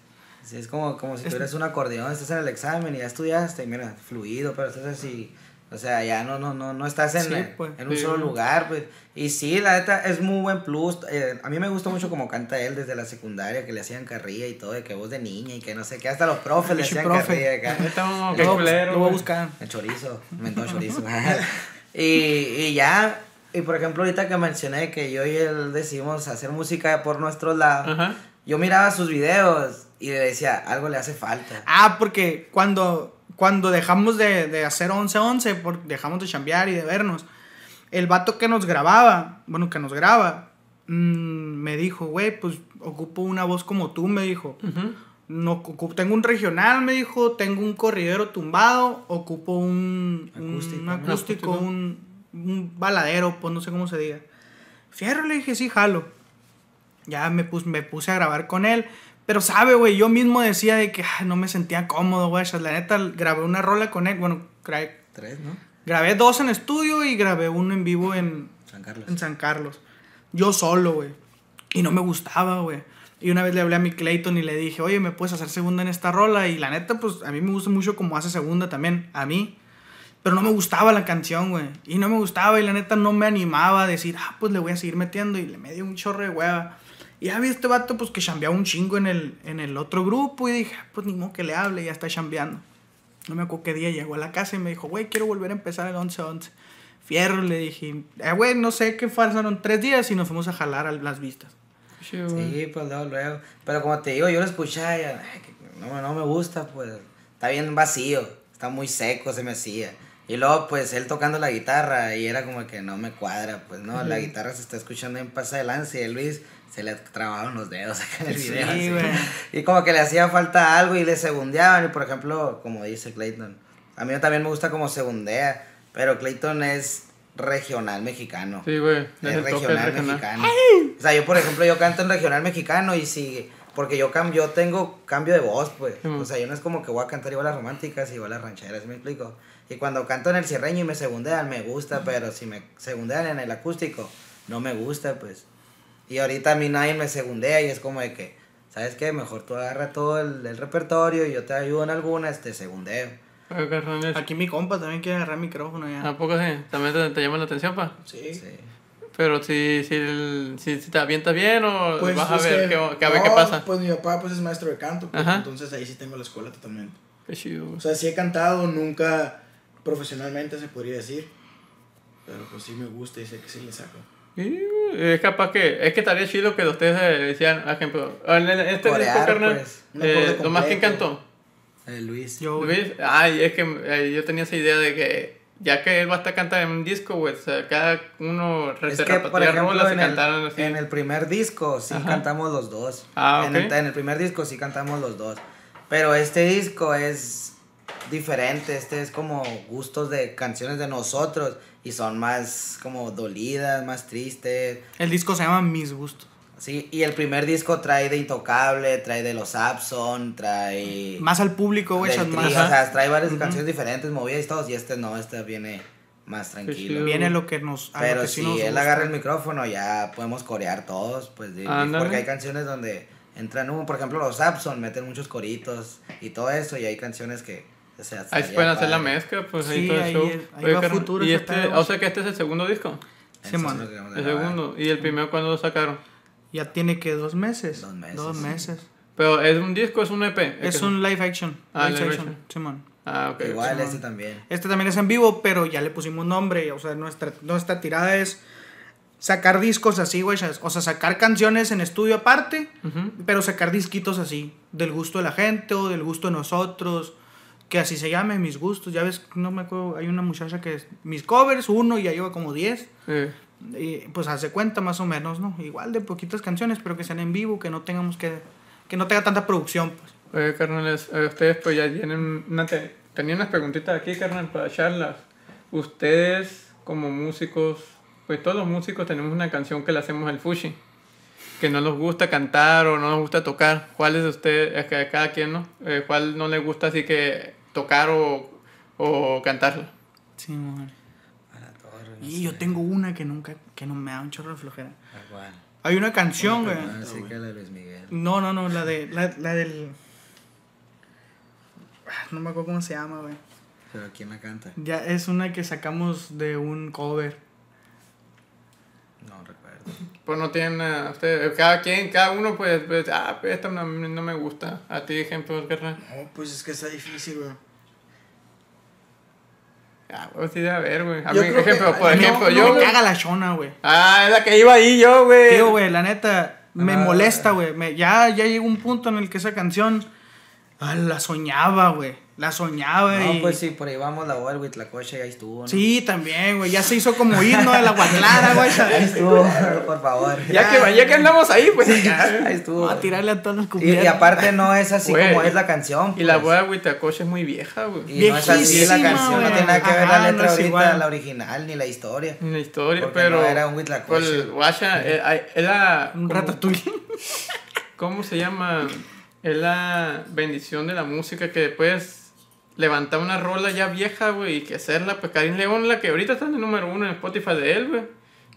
Sí, es como, como si tuvieras un acordeón, estás en el examen y ya estudiaste, y mira, fluido, pero estás así. O sea, ya no, no, no, no estás en, Sí, en pues. un Sí. solo lugar, pues. Y sí, la neta, es muy buen plus. Eh, a mí me gusta mucho como canta él desde la secundaria, que le hacían carrilla y todo, de que voz de niña y que no sé qué. Hasta los profes le hacían profe. carrilla acá. Neta, no, Lo, culero, lo voy a buscar. El chorizo, y, y ya, y por ejemplo, ahorita que mencioné que yo y él decidimos hacer música por nuestros lados, Ajá. yo miraba sus videos y le decía, algo le hace falta. Ah, porque cuando, cuando dejamos de, de hacer 11-11, por- dejamos de chambear y de vernos, el vato que nos grababa, bueno, que nos graba, mm, me dijo, güey, pues ocupo una voz como tú, me dijo. Ujú. No, ocupo- tengo un regional, me dijo, tengo un corridero tumbado, ocupo un Acústico, un, ¿no? Acústico. un, un baladero, pues no sé cómo se diga. Fierro, le dije, sí, jalo. Ya me, pus- me puse a grabar con él. Pero sabe, güey, yo mismo decía de que no me sentía cómodo, güey. La neta, grabé una rola con él. Bueno, gra- Tres, ¿no? grabé dos en estudio y grabé uno en vivo en, San Carlos. en San Carlos. Yo solo, güey. Y no me gustaba, güey. Y una vez le hablé a mi Clayton y le dije, oye, ¿me puedes hacer segunda en esta rola? Y la neta, pues a mí me gusta mucho como hace segunda también, a mí. Pero no me gustaba la canción, güey. Y no me gustaba y la neta no me animaba a decir, ah, pues le voy a seguir metiendo. Y le me dio un chorro de hueva. Y ya vi este vato, pues que chambeaba un chingo en el, en el otro grupo. Y dije, "Ah, pues ni modo que le hable, ya está chambeando. No me acuerdo qué día llegó a la casa y me dijo, güey, quiero volver a empezar el 11-11. Fierro, le dije, eh, güey, no sé qué pasaron tres días y nos fuimos a jalar a las vistas. Güey. Sí, pues luego, luego. Pero como te digo, yo lo escuchaba y no, no me gusta, pues. Está bien vacío, está muy seco, se me hacía. Y luego, pues, él tocando la guitarra y era como que no me cuadra, pues, no, la guitarra se está escuchando en pasa de lance y Luis se le trababan los dedos acá en el Sí, video. así. güey. Y como que le hacía falta algo y le segundeaban. Y por ejemplo, como dice Clayton, a mí también me gusta como segundea, pero Clayton es regional mexicano. Sí, güey. Es regional regional. mexicano. O sea, yo por ejemplo, yo canto en regional mexicano y si, porque yo, cam yo tengo cambio de voz, pues. O sea, yo no es como que voy a cantar igual las románticas y igual las rancheras, ¿me explico? Y cuando canto en el cierreño y me segundean, me gusta, pero si me segundean en el acústico, no me gusta, pues. Y ahorita a mí nadie me segundea y es como de que, ¿sabes qué? Mejor tú agarra todo el, el repertorio y yo te ayudo en algunas, te segundeo. Aquí mi compa también quiere agarrar micrófono ya. ¿A poco sí? ¿También te, te llama la atención, pa? Sí. Sí. Pero si, si, el- si, si te avientas bien o Pues, vas a ver, que- qué, que a ver no, qué pasa. Pues mi papá pues es maestro de canto, pues, entonces ahí sí tengo la escuela totalmente. Qué chido. O sea, sí he cantado, nunca profesionalmente se podría decir. Pero pues sí me gusta y sé que sí le saco. Güey, es capaz que. Es que estaría chido que ustedes eh, decían, por ejemplo, en el- este disco, Corear, carnal, pues, eh, acorde lo más que completo. encantó. Eh, Luis. Yo, Luis, ay, es que eh, yo tenía esa idea de que ya que él va a estar cantando en un disco, güey, o sea, cada uno Es se que, por ejemplo, rolas y en el, cantaron así. en el primer disco sí Ajá. cantamos los dos. Ah, en, ok. el, en el primer disco sí cantamos los dos. Pero este disco es diferente. Este es como gustos de canciones de nosotros. Y son más como dolidas, más tristes. el disco se llama Mis Gustos. Sí, y el primer disco trae de Intocable, trae de los Abson, trae... Más al público, güey, más. o sea, trae varias canciones diferentes, movidas y todos. Y este no, este viene más tranquilo. Viene lo que nos. a Pero que sí si nos él gusta. agarra el micrófono, ya podemos corear todos, pues, de- porque hay canciones donde entran, un- por ejemplo, los Abson meten muchos coritos y todo eso, y hay canciones que, o sea, Ahí se pueden hacer la mezcla, pues Sí, ahí todo el show. es- ahí Oye, va futuro y este, pedo. o sea que este es el segundo disco. Es vamos a El segundo. ¿Y el primero cuándo lo sacaron? Ya tiene que dos meses. Dos meses. Dos meses. Pero es un disco, es un EP. Es que- un live action. Ah, live live action. action. Simón. Ah, ok. Igual Simón. este también. Este también es en vivo, pero ya le pusimos nombre. O sea, nuestra, nuestra tirada es sacar discos así, güey. O sea, sacar canciones en estudio aparte, Ujú. pero sacar disquitos así. Del gusto de la gente o del gusto de nosotros. Que así se llame, mis gustos. Ya ves, no me acuerdo, hay una muchacha que es mis covers, uno y ya lleva como 10. Sí. Y pues hace cuenta más o menos, ¿no? Igual de poquitas canciones, pero que sean en vivo, que no tengamos que... Que no tenga tanta producción, pues. Oye, carnales, eh, ustedes pues ya tienen una te- tenía unas preguntitas aquí, carnal, para charlas. Ustedes, como músicos, pues todos los músicos tenemos una canción que le hacemos al Fushi, que no nos gusta cantar o no nos gusta tocar. ¿Cuál es de ustedes, es que cada quien, no? Eh, ¿Cuál no le gusta así que tocar o, o cantarla? Sí, man. A la torre, no Y sé. yo tengo una que nunca, que no me da un chorro de flojera. Ah, ¿cuál? Hay una canción, güey. Sí, que la de Luis Miguel. No, no, no, la de, la, la del... Ah, No me acuerdo cómo se llama, güey. Pero ¿quién la canta? Ya es una que sacamos de un cover. No recuerdo. Pues no tienen nada, ustedes, cada quien, cada uno pues, pues ah, pues esta no, no me gusta. A ti, ejemplo, carnal. No, pues es que está difícil, güey. Ah, pues sí, a ver, güey. A Yo mí, creo que- ejemplo, por no, ejemplo, no, yo... me caga la chona, güey. Ah, es la que iba ahí yo, güey. Tío, güey, la neta, me Ah. molesta, güey. Ya, ya llegó un punto en el que esa canción ah, la soñaba, güey. La soñaba No, y... pues sí, por ahí vamos la voz, la coche ya estuvo, ¿no? Sí, también, güey. Ya se hizo como himno de la Guaclara, güey. Ahí estuvo, por favor. Ya que, ya que andamos ahí, pues ya. Ahí estuvo. Vamos a tirarle a todos los Y, cubiertos. y aparte no es así Güey, como es la canción. Y la pues. boda de Huitacoche es muy vieja, güey. Y no es así la Viejísima, canción, no güey. tiene nada que ver Ajá, la no letra ahorita, igual. la original, ni la historia. Ni la historia, Porque pero. no era un Huitlacoche. Pues, guacha, eh, era. Un como- ratatouille. ¿Cómo se llama? Es la bendición de la música que puedes levantar una rola ya vieja, güey, y que hacerla. Pues Karim León, la que ahorita está en el número uno en Spotify de él, güey.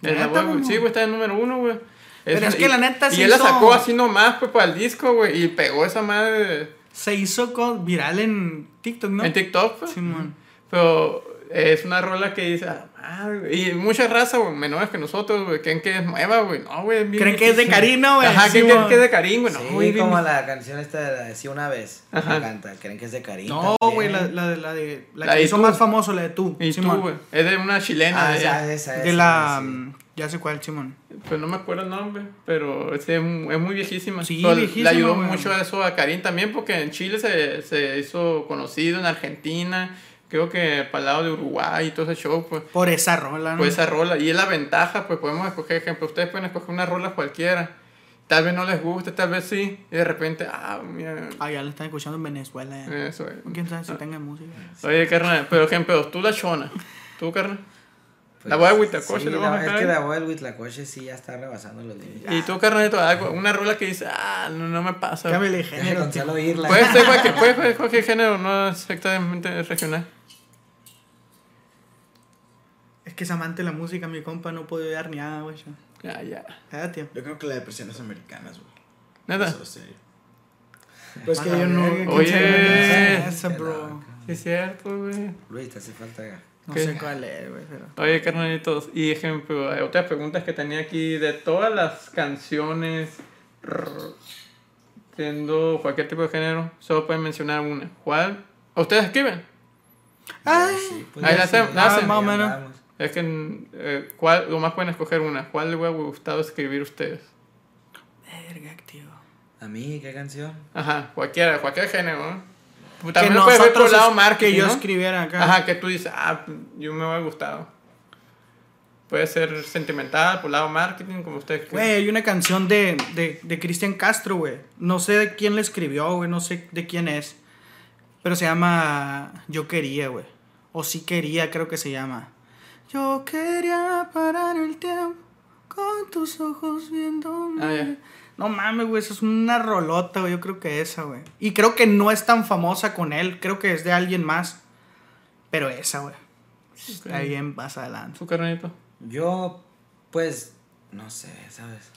En la. Sí, güey, está en el número uno, güey. Pero es que la neta Y se él la sacó así nomás, pues, para el disco, güey. Y pegó esa madre Se hizo viral en TikTok, ¿no? en TikTok, pues. Simón. Pero es una rola que dice, ah, madre, y mucha raza, güey, menores que nosotros, güey, creen que es nueva, güey. No, güey. Creen que es de ¿no, güey? Ajá, Sí, creen que, es de Karim, güey. No, Sí, güey, bien- como la canción esta de la de Sí una vez. Ajá. Me encanta, creen que es de Karim. No, güey, la, la, de- la de... La, La que hizo tú. más famoso, la de tú. Y tú, güey. Es de una chilena. Ah, esa, esa, De esa, la... sí. mm, Ya sé cuál, Simón. Pues no me acuerdo el nombre, pero es, es muy viejísima. Sí, Pero viejísima, Le ayudó güey. mucho a eso a Karim también, porque en Chile se, se hizo conocido, en Argentina, creo que para el lado de Uruguay y todo ese show, pues. Por esa rola, ¿no? Pues esa rola. Y es la ventaja, pues podemos escoger, ejemplo, ustedes pueden escoger una rola cualquiera. Tal vez no les guste, tal vez sí. Y de repente, ah, mira. Ah, ya la están escuchando en Venezuela. ya. Eso es. ¿Quién sabe si tengan música? Oye, carnal, pero ejemplo, tú la chona. ¿Tú, carnal? Pues, la voy a Huitlacoche, sí, le vamos a. Es que la voz del Huitlacoche sí ya está rebasando los límites. Y tú, carnalito, algo, una rola que dice, ah, no, no me pasa. Cámbiale de género, solo oírla. Puede ser cualquier, puede ser cualquier género, no exactamente regional. Es que es amante de la música, mi compa, no puede dar ni nada, güey. Ya, ya. Ah, tío. Yo creo que la de presiones americanas, güey. Neta. Eso, serio. Pues que yo no. Oye. ¿quién sabe esa, bro? Sí, es cierto, güey. Luis, te hace falta. No ¿Qué? sé cuál es, güey, pero... Oye, carnalitos, y ejemplo, hay otras preguntas que tenía aquí de todas las canciones, rrr, siendo cualquier tipo de género, solo pueden mencionar una. ¿Cuál? ¿Ustedes escriben? Ay, Sí, pues Ahí la sí, hacen- la ya hacen. Más o ya menos. Es que, eh, ¿cuál, lo más pueden escoger una. ¿Cuál les hubiera gustado escribir ustedes? Verga, tío. ¿A mí qué canción? Ajá, cualquiera, cualquier género, ¿no? Que También puede ver por lado marketing, que yo ¿no? escribiera acá. Ajá, que tú dices, ah, yo me hubiera gustado. Puede ser sentimental, por lado marketing, como ustedes Güey, hay una canción de, de, de Cristian Castro, güey. No sé de quién la escribió, güey. No sé de quién es. Pero se llama Yo quería, güey. O sí quería, creo que se llama. Yo quería parar el tiempo con tus ojos viéndome. Ah, ya. No mames, güey. Eso es una rolota, güey. Yo creo que esa, güey. Y creo que no es tan famosa con él. Creo que es de alguien más. Pero esa, güey. Está Ok. bien, más adelante. ¿Su carnalito? Yo, pues, no sé, ¿sabes?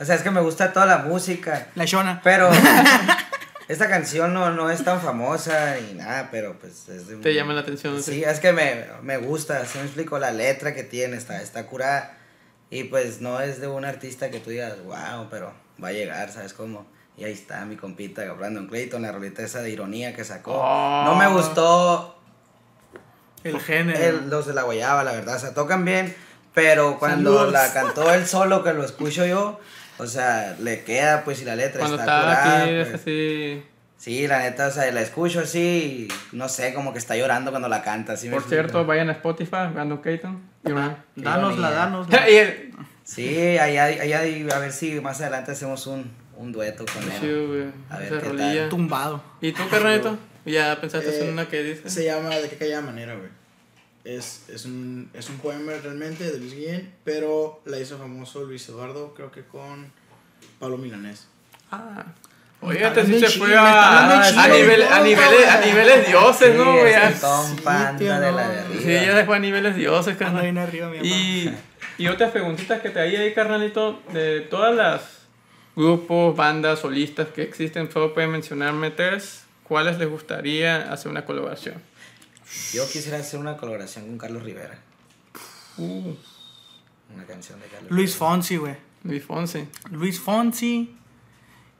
O sea, es que me gusta toda la música, La Shona. pero esta canción no, no es tan famosa ni nada, pero pues es de un- Te llama la atención, Sí, sí. es que me, me gusta, así me explico, la letra que tiene está, está curada. Y pues no es de un artista que tú digas, wow, pero va a llegar, ¿sabes cómo? Y ahí está mi compita, Brandon Clayton, la rolita esa de ironía que sacó. Oh. No me gustó El género. el, los de la guayaba, la verdad. O sea, tocan bien, pero cuando Saludos. la cantó él solo, que lo escucho yo, o sea, le queda, pues, y la letra Cuando está está curada. aquí, es pues. así. Sí, la neta, o sea, la escucho así, y no sé, como que está llorando cuando la canta. Así me Por explico. cierto, vayan a Spotify, Brandon Keaton. Una- Danosla, danosla. Sí, allá, allá, a ver si más adelante hacemos un, un dueto con él. chido, güey. A ver Esa qué rolilla. Tumbado. ¿Y tú, carnalito? ¿Ya pensaste en Eh, una que dice? Se llama De qué callada manera, güey. Es, es, un, es un poema realmente de Luis Guillén, pero la hizo famoso Luis Eduardo, creo que con Pablo Milanés. Ah. Oye, este sí se fue a, a, Chile, nivel, güey, a, niveles, a niveles dioses, ¿no, Sí, güey? Sí, ya se fue a niveles dioses, carnal. arriba, mi Y, papá. y otras preguntitas que te hay ahí, carnalito, de todas las grupos, bandas, solistas que existen, solo pueden mencionarme tres. ¿Cuáles les gustaría hacer una colaboración? Yo quisiera hacer una colaboración con Carlos Rivera. Uh, Una canción de Carlos Luis Rivera. Fonsi, güey. Luis Fonsi. Luis Fonsi.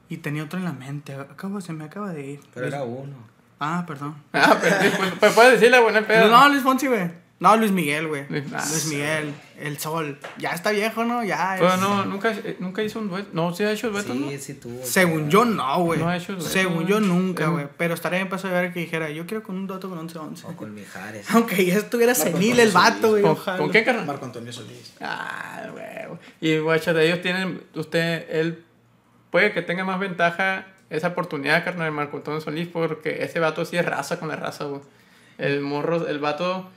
Y tenía otro en la mente. Acabo, se me acaba de ir. Pero Luis- era uno. Ah, perdón. Ah, pero pues, pues puedes decirle, bueno, pedo. No, Luis Fonsi, güey. No, Luis Miguel, güey. Luis- ah, Luis Miguel. El Sol. Ya está viejo, ¿no? Ya. Pero es- no, nunca, nunca hizo un dueto. No, sí ha hecho dueto, ¿no? Sí, sí tuvo. Según yo, no, güey. No ha hecho dueto, Según yo, nunca, Eh. güey. Pero estaría bien paso de ver que dijera, yo quiero con un dato con 11-11. O con Mijares. Aunque ya estuviera Marco senil el vato, güey. ¿Con, ojalá. ¿Con qué, carnal? Marco Antonio Solís. Ah, güey. Y guacha, de ellos tienen, usted, él puede que tenga más ventaja esa oportunidad, carnal, de Marco Antonio Solís, porque ese vato sí es raza con la raza, güey. El morro, el vato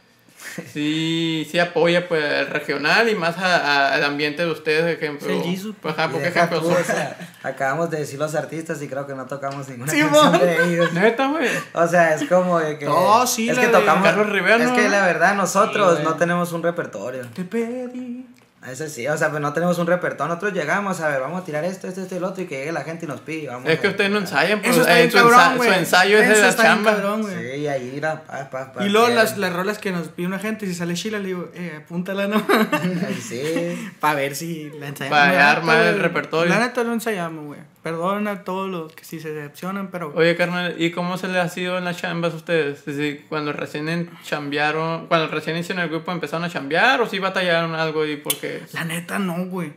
sí, sí apoya pues el regional y más a- a- al ambiente de ustedes, por ejemplo. El Jesus. Pues, ajá, porque ejemplo, tú, o sea, acabamos de decir los artistas y creo que no tocamos ninguna Sí, canción mon. de ellos. Neta, güey. O sea, es como de que. No, sí, es que tocamos. Carlos Rivera, Es que la verdad, nosotros Sí, no tenemos un repertorio. Te pedí. Eso sí, o sea, pues no tenemos un repertorio. Nosotros llegamos a ver, vamos a tirar esto, esto, esto y lo otro y que llegue la gente y nos pide. Vamos Es que ustedes no ensayan, pues Eso está eh, su, ensa- ensayo es de la chamba. cabrón. Sí, y ahí pa, pa, pa, Y luego las, las rolas que nos pide una gente, si sale chila, le digo, eh, apúntala, ¿no? Sí. Para ver si la ensayamos. Pa' La neta, armar el repertorio. La neta no ensayamos, güey. Perdona a todos los que sí se decepcionan, pero. Oye, carnal, ¿y cómo se les ha sido en las chambas a ustedes? Es decir, cuando recién chambearon, cuando recién hicieron el grupo, ¿empezaron a chambear o sí batallaron algo y porque La neta no, güey.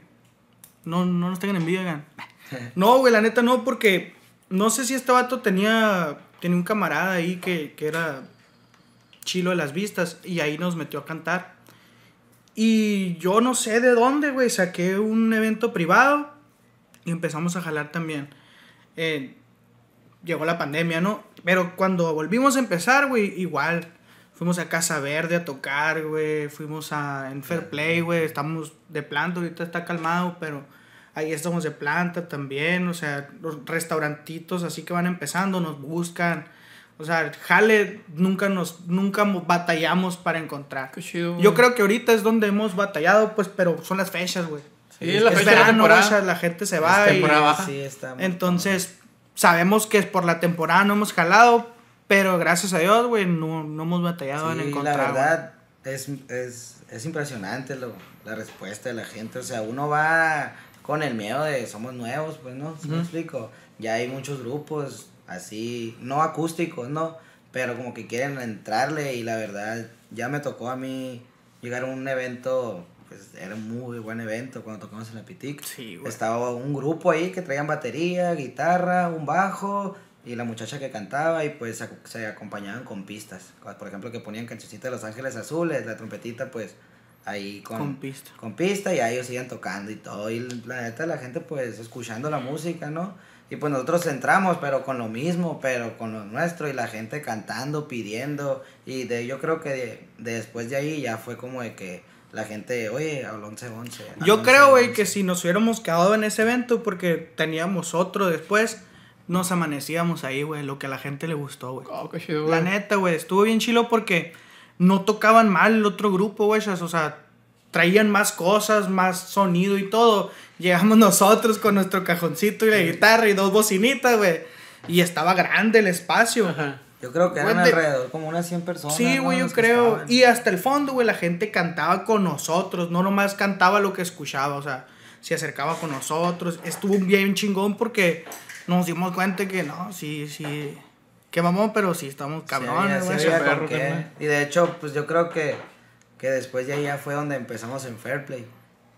No, no nos tengan envidia, gan. No, güey, la neta no, porque no sé si este vato tenía, tenía un camarada ahí que, que era chilo de las vistas y ahí nos metió a cantar. Y yo no sé de dónde, güey, saqué un evento privado y empezamos a jalar también. Eh, llegó la pandemia, ¿no? Pero cuando volvimos a empezar, güey, igual. Fuimos a Casa Verde a tocar, güey. Fuimos a en Fair Play, güey. Estamos de planta, ahorita está calmado, pero ahí estamos de planta también. O sea, los restaurantitos así que van empezando, nos buscan. O sea, jale nunca nos, nunca mo- batallamos para encontrar. qué chido. Yo creo que ahorita es donde hemos batallado, pues, pero son las fechas, güey. Sí, es la es fecha de la verano, o temporada. sea, la gente se va Es y... temporada baja. Sí, está Entonces, sabemos que es por la temporada no hemos jalado, pero gracias a Dios, güey, no, no hemos batallado en Sí, encontrar. la verdad es, es, es impresionante lo, la respuesta de la gente. O sea, uno va con el miedo de somos nuevos, pues, ¿no? ¿Sí me explico? Ya hay muchos grupos así, no acústicos, ¿no? Pero como que quieren entrarle y la verdad ya me tocó a mí llegar a un evento, pues era un muy buen evento cuando tocamos en la Pitic. Sí, güey. Estaba un grupo ahí que traían batería, guitarra, un bajo y la muchacha que cantaba y pues se, acompañaban con pistas. Por ejemplo, que ponían cancioncita de Los Ángeles Azules, la trompetita pues ahí con, Con pista. con pista y ahí ellos siguen tocando y todo. Y la neta, la gente pues escuchando la música, ¿no? Y pues nosotros entramos, pero con lo mismo, pero con lo nuestro y la gente cantando, pidiendo. Y de yo creo que de- de después de ahí ya fue como de que la gente, oye, al 11-11. al Yo creo, güey, 11-11". que si nos hubiéramos quedado en ese evento porque teníamos otro después, nos amanecíamos ahí, güey, lo que a la gente le gustó, güey. Oh, La neta, güey, estuvo bien chilo porque no tocaban mal el otro grupo, güey, o sea, traían más cosas, más sonido y todo. Llegamos nosotros con nuestro cajoncito y la guitarra y dos bocinitas, güey. Y estaba grande el espacio. Ajá. Yo creo que eran de- alrededor como unas 100 personas. Sí, ¿no? güey, yo creo. estaban. Y hasta el fondo, güey, la gente cantaba con nosotros, no nomás cantaba lo que escuchaba, o sea, se acercaba con nosotros. Estuvo bien chingón porque nos dimos cuenta que no, sí, sí, que vamos, pero sí estamos cabrones, güey. sí. Y de hecho, pues yo creo que, que después de ahí ya fue donde empezamos en Fair Play.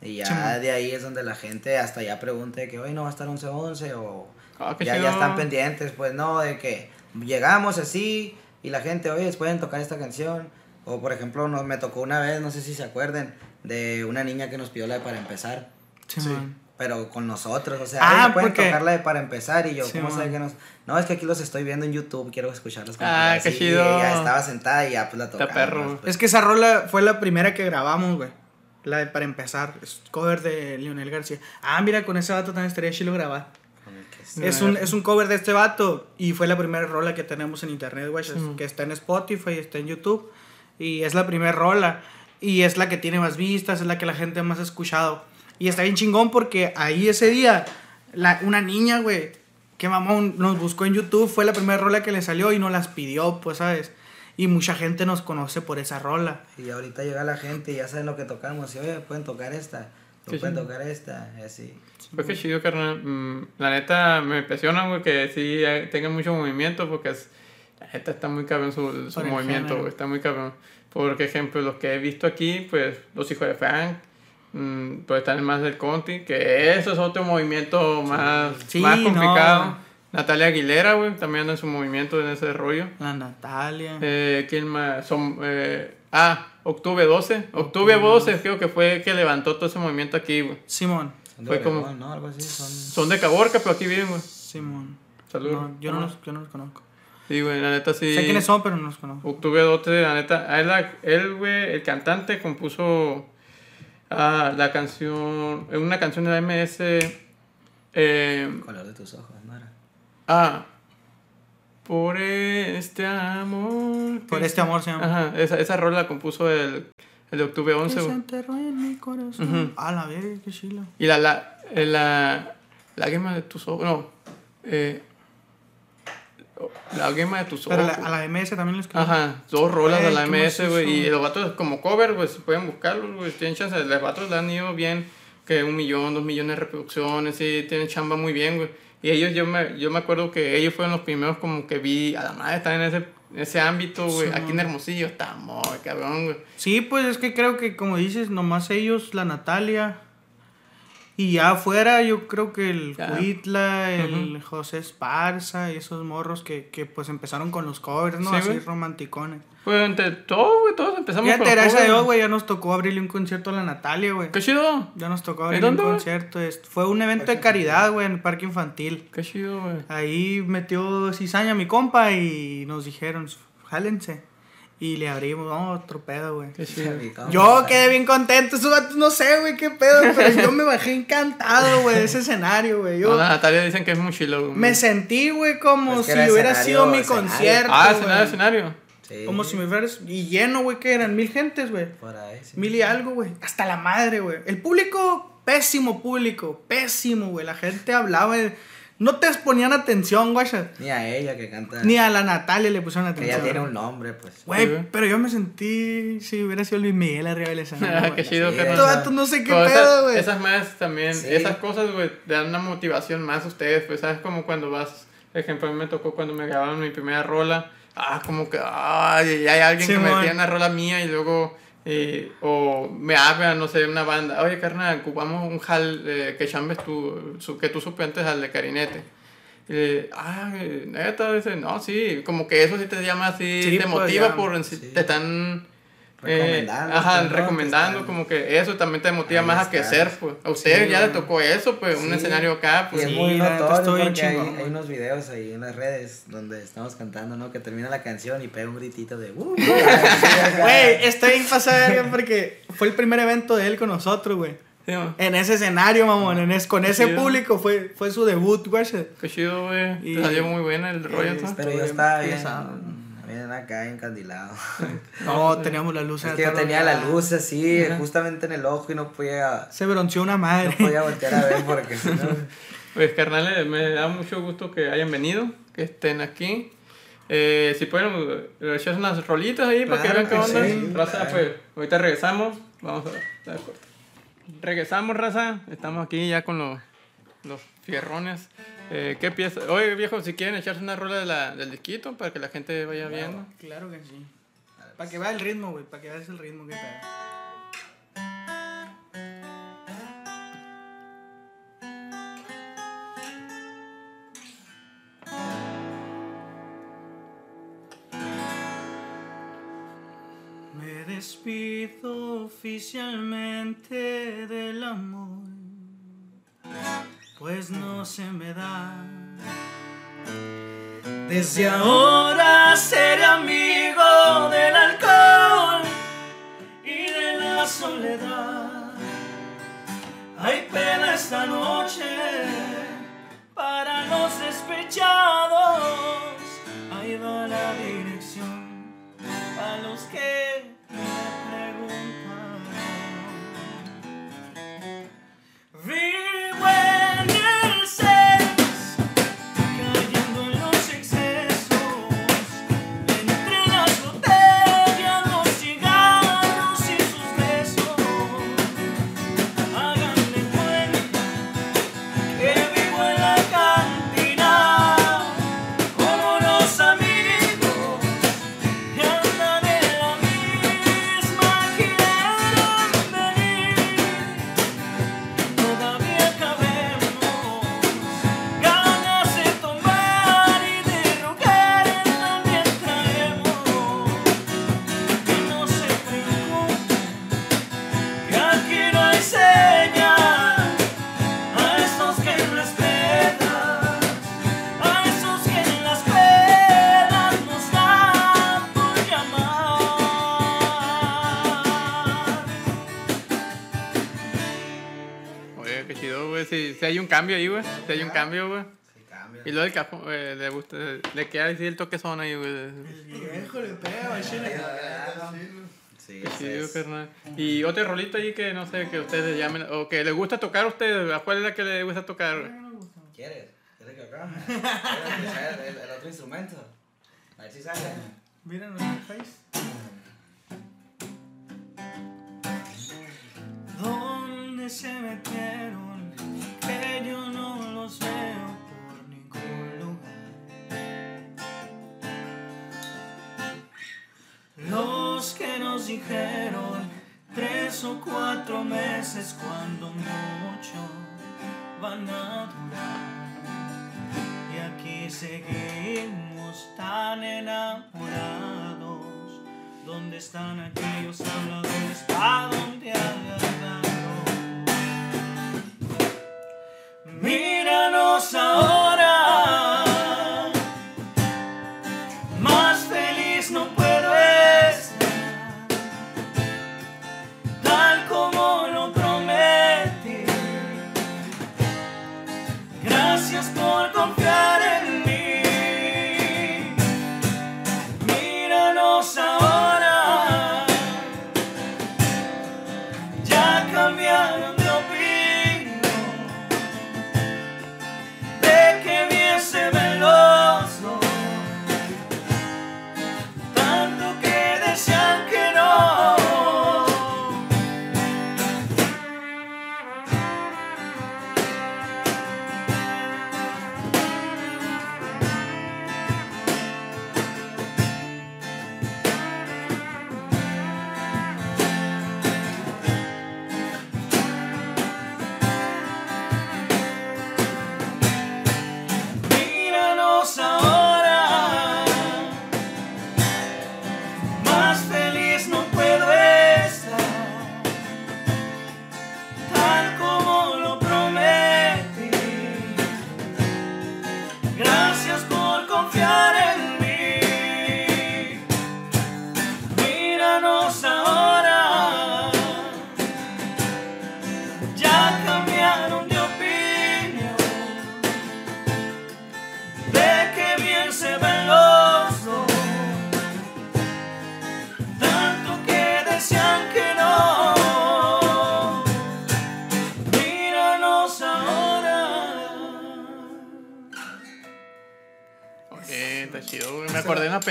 Y ya de ahí es donde la gente hasta ya pregunta de que hoy no va a estar 11-11 o Ah, ya, ya están pendientes, pues no, de que llegamos así y la gente, oye, pueden tocar esta canción. O por ejemplo, nos, me tocó una vez, no sé si se acuerden, de una niña que nos pidió la de para empezar. Sí. Pero con nosotros, o sea, Ah, "Oye, pueden porque- tocar la de para empezar y yo, Sí, ¿cómo sabe que nos...? No, es que aquí los estoy viendo en YouTube, quiero escucharlos. Ah, completas". qué chido. y ya estaba sentada y ya pues la tocamos. perro, pues. Es que esa rola fue la primera que grabamos, güey. La de para empezar, es cover de Lionel García. Ah, mira, con ese vato también estaría chilo grabar. Es un, es un cover de este vato y fue la primera rola que tenemos en internet, güey, Sí. que está en Spotify, está en YouTube y es la primera rola y es la que tiene más vistas, es la que la gente más ha escuchado. Y está bien chingón porque ahí ese día la, una niña, güey, que mamón nos buscó en YouTube, fue la primera rola que le salió y nos las pidió, pues, ¿sabes? Y mucha gente nos conoce por esa rola. Y ahorita llega la gente y ya saben lo que tocamos. Y oye, pueden tocar esta, pueden chido. tocar esta, y así. Pues qué chido, carnal. Mm, La neta me impresiona, güey, que sí eh, tenga mucho movimiento porque es, la neta está muy cabrón su, su movimiento, güey, está muy cabrón. Por ejemplo, los que he visto aquí, pues los hijos de Frank, mm, pues están más del country, que eso es otro movimiento más, Sí, más no, complicado. güey. Natalia Aguilera, güey, también anda en su movimiento en ese rollo. La Natalia. Eh, ¿Quién más? Son, eh, ah, Octubre 12. Octubre 12 creo que fue que levantó todo ese movimiento aquí, güey. Simón. Son de Fue como- ¿no? Algo así. Son... Son de Caborca, pero aquí viven, güey. Simón. Saludos. No, yo, no Ah. los, yo no los conozco. Sí, güey, la neta sí. Sé quiénes son, pero no los conozco. Octubre 12, la neta. Él, la- él, güey, el cantante compuso ah, la canción, una canción de la MS. Eh, Color de tus ojos, ¿no era? ah, por este amor. Por este amor se llama. Ajá, esa, esa rola la compuso el, el de octubre 11, Que se güey. enterró en mi corazón. A la verga, qué chilo. Y la, la, eh, la, lágrima de tus ojos, no, eh, la lágrima de tus ojos. Pero la- a la MS también les. Ajá, dos rolas de la MS, güey. Y los vatos como cover, pues pueden buscarlos, güey. Tienen chance. Los vatos le han ido bien, que un millón, dos millones de reproducciones, sí, tienen chamba muy bien, güey. Y ellos, yo me, yo me acuerdo que ellos fueron los primeros como que vi a la madre estar en ese, en ese ámbito, güey. Sí, Aquí en. Hermosillo, está muy cabrón, güey. Sí, pues es que creo que como dices, nomás ellos, la Natalia. Y ya afuera yo creo que el Ya. Cuitla, el José Esparza y esos morros que, que pues empezaron con los covers, ¿no? Sí, Así romanticones. Pues entre todos, güey, todos empezamos Fíjate, con los gracias a Dios, güey, ya nos tocó abrirle un concierto a la Natalia, güey. Qué chido, Ya nos tocó ¿En abrirle un concierto. es- Fue un evento de caridad, güey, en el parque infantil. qué chido, güey. Ahí metió cizaña mi compa y nos dijeron, jálense. Y le abrimos, vamos, otro pedo, güey. Qué chido. Yo quedé bien contento, esos vatos no sé, güey, qué pedo, pero yo me bajé encantado, güey, de ese escenario, güey. Yo No, la Natalia dicen que es muy chilo, güey. me sentí, güey, como si era hubiera escenario, sido mi escenario. concierto. Ah, güey. escenario, escenario. Sí. Como si me hubieras. Y lleno, güey, que eran mil gentes, güey. Por ahí, sí. Mil y algo, güey. Hasta la madre, güey. El público, pésimo público. Pésimo, güey. La gente hablaba. de- No te ponían atención, güey. Ni a ella que canta. Ni a la Natalia le pusieron Que atención. ella tiene un nombre, pues. Sí, Güey, güey. pero yo me sentí. Si hubiera sido Luis Miguel arriba del escenario. Ah, qué chido, Sí, carnal. Estos vatos no sé qué pedo, esas- güey. Esas más también, Sí. esas cosas, güey, te dan una motivación más a ustedes, pues, ¿sabes? Como cuando vas, por ejemplo, a mí me tocó cuando me grabaron mi primera rola, ah, como que, ay, hay alguien Sí, que me mon. tiene una rola mía y luego Y, o me habla, no sé, una banda, oye carnal, ocupamos un hall eh, que chambes tú, su- que tú suplantes al de Carinete. Y, ah, neta, dice, no, sí, como que eso sí te llama así, Sí, te pues, motiva ya, por, sí. te están... eh, Recomendando, ajá, ¿no? recomendando, como que eso también te motiva Ahí más a que ser, pues. A usted Sí, ya le tocó eso, pues, un escenario acá, Y pues. es Sí, muy notorio estoy bien porque hay, chingón, hay güey. unos videos ahí en las redes donde estamos cantando, ¿no? Que termina la canción y pega un gritito de ¡Uh! Güey, está bien pasada porque fue el primer evento de él con nosotros, güey. Sí. En ese escenario, mamón, en es- con ese Sí. público fue, fue su debut, güey. Qué chido, güey. Y- Te salió muy buena el rollo, Eh. Pero yo estaba bien bien acá encandilado. No, teníamos la luz. Es que yo tenía la luz así, Ajá. justamente en el ojo y no podía, Se bronceó una no madre. podía voltear a ver porque si no... Pues carnales, me da mucho gusto que hayan venido, que estén aquí. Eh, si pueden, eh, echar unas rolitas ahí para que Claro vean qué que onda. sí, raza, claro. pues ahorita regresamos. Vamos a corte. Regresamos, raza. Estamos aquí ya con los, los fierrones. Eh, ¿Qué pieza? Oye, viejo, si quieren echarse una rola de la, del disquito para que la gente vaya viendo. Claro que sí. Para que vea el ritmo, güey. Para que veas el ritmo que pedo. Me despido oficialmente del amor, pues no se me da. Desde ahora seré amigo del alcohol y de la soledad. Hay pena esta noche para los despechados. Ahí va la dirección a los que un cambio ahí, güey. Si hay un cambio, güey. Sí, cambia. Y luego el cajón, eh, le, gusta, le queda decir el toque son ahí, güey. El viejo le pega. Sí, sí, es-. Y otro rolito ahí que no sé, que ustedes llamen, o que les gusta tocar a ustedes, ¿a cuál es la que les gusta tocar? güey? ¿Quieres? ¿Quieres que acá? ¿Quieres el, el otro instrumento? A ver si sale. Miren nuestro face. ¿Dónde se metieron? Que yo no los veo por ningún lugar. Los que nos dijeron tres o cuatro meses cuando mucho van a durar. Y aquí seguimos tan enamorados. ¿Dónde están aquellos habladores? ¿A dónde han Míranos ahora.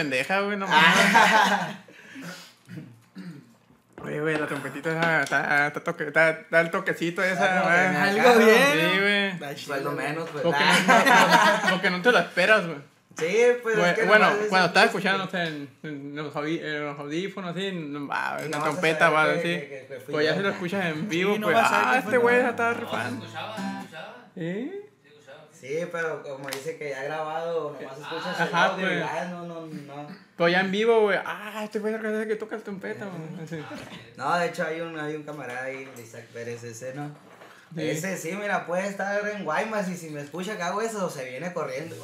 Pendeja, güey, no Ah. mames. Oye, güey, la trompetita esa, está, está, toque, está, está el toquecito esa, güey. Algo bien. Sí, güey. Pues lo güey. menos, pues. Porque ah. no, porque no te lo esperas, güey. Sí, pues. Güey, es que bueno, es cuando chiste. escuchando, en, en los, audi- en los audífonos, así, no, va, una no trompeta, va, así. que- Pues ya si lo escuchas en vivo, no pues, ah, este güey ya estaba rifando. ¿Eh? Sí, pero como dice que ya grabado, nomás escuchas el Ajá, audio y pues. ah, no, no, no. Pero ya en vivo, güey, ah, este güey es el que toca la trompeta, güey. No, de hecho hay un, hay un camarada ahí, de Isaac Pérez, ese, ¿no? Sí. Ese sí, mira, puede estar en Guaymas y si me escucha que hago eso, se viene corriendo.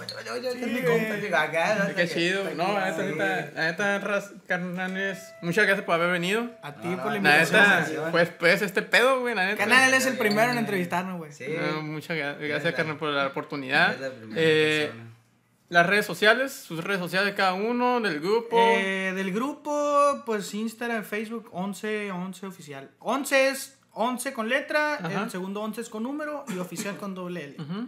Qué chido. No, la neta, la neta, carnales, muchas gracias por haber venido. A ti No, no, por la invitación. neta, pues, pues, este pedo, güey, la neta. Canal es el primero en entrevistarnos, güey. Sí. No, muchas gra- gracias, carnal, por la oportunidad. Es la primera Eh, las redes sociales, sus redes sociales de cada uno, del grupo. Eh, del grupo, pues Instagram, Facebook, 11, 11 oficial. 11 es 11 con letra, Ajá. el segundo 11 es con número y oficial con doble L. Ujú.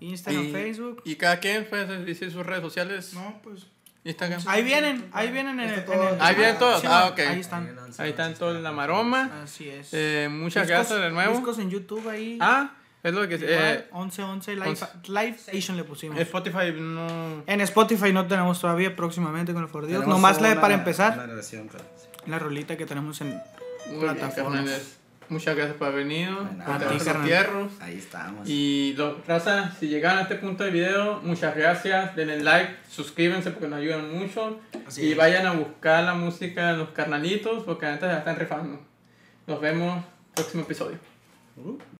Instagram, y, Facebook. Y cada quien puede decir sus redes sociales. No, pues. Instagram. Ahí vienen, ahí vienen en el. Está en el- todo- Ahí vienen todos. Sí, Ah, ok. Ahí están. Ahí están todos la maroma. Así es. Eh, muchas Discos- gracias de nuevo. Discos en YouTube ahí. Ah, es lo que. Igual, Eh, 11, 11 live, once. live Station le pusimos. Spotify no. En Spotify no tenemos todavía próximamente con el For Dios. Nomás la de para empezar. una relación, La rolita que tenemos en Muy bien, plataformas. carnales. Muchas gracias por haber venido. fierros. Ahí estamos. Y los raza, si llegaron a este punto del video, muchas gracias. Denle like, suscríbanse porque nos ayudan mucho. Así y es. vayan a buscar la música de los carnalitos porque antes la están rifando. Nos vemos próximo episodio.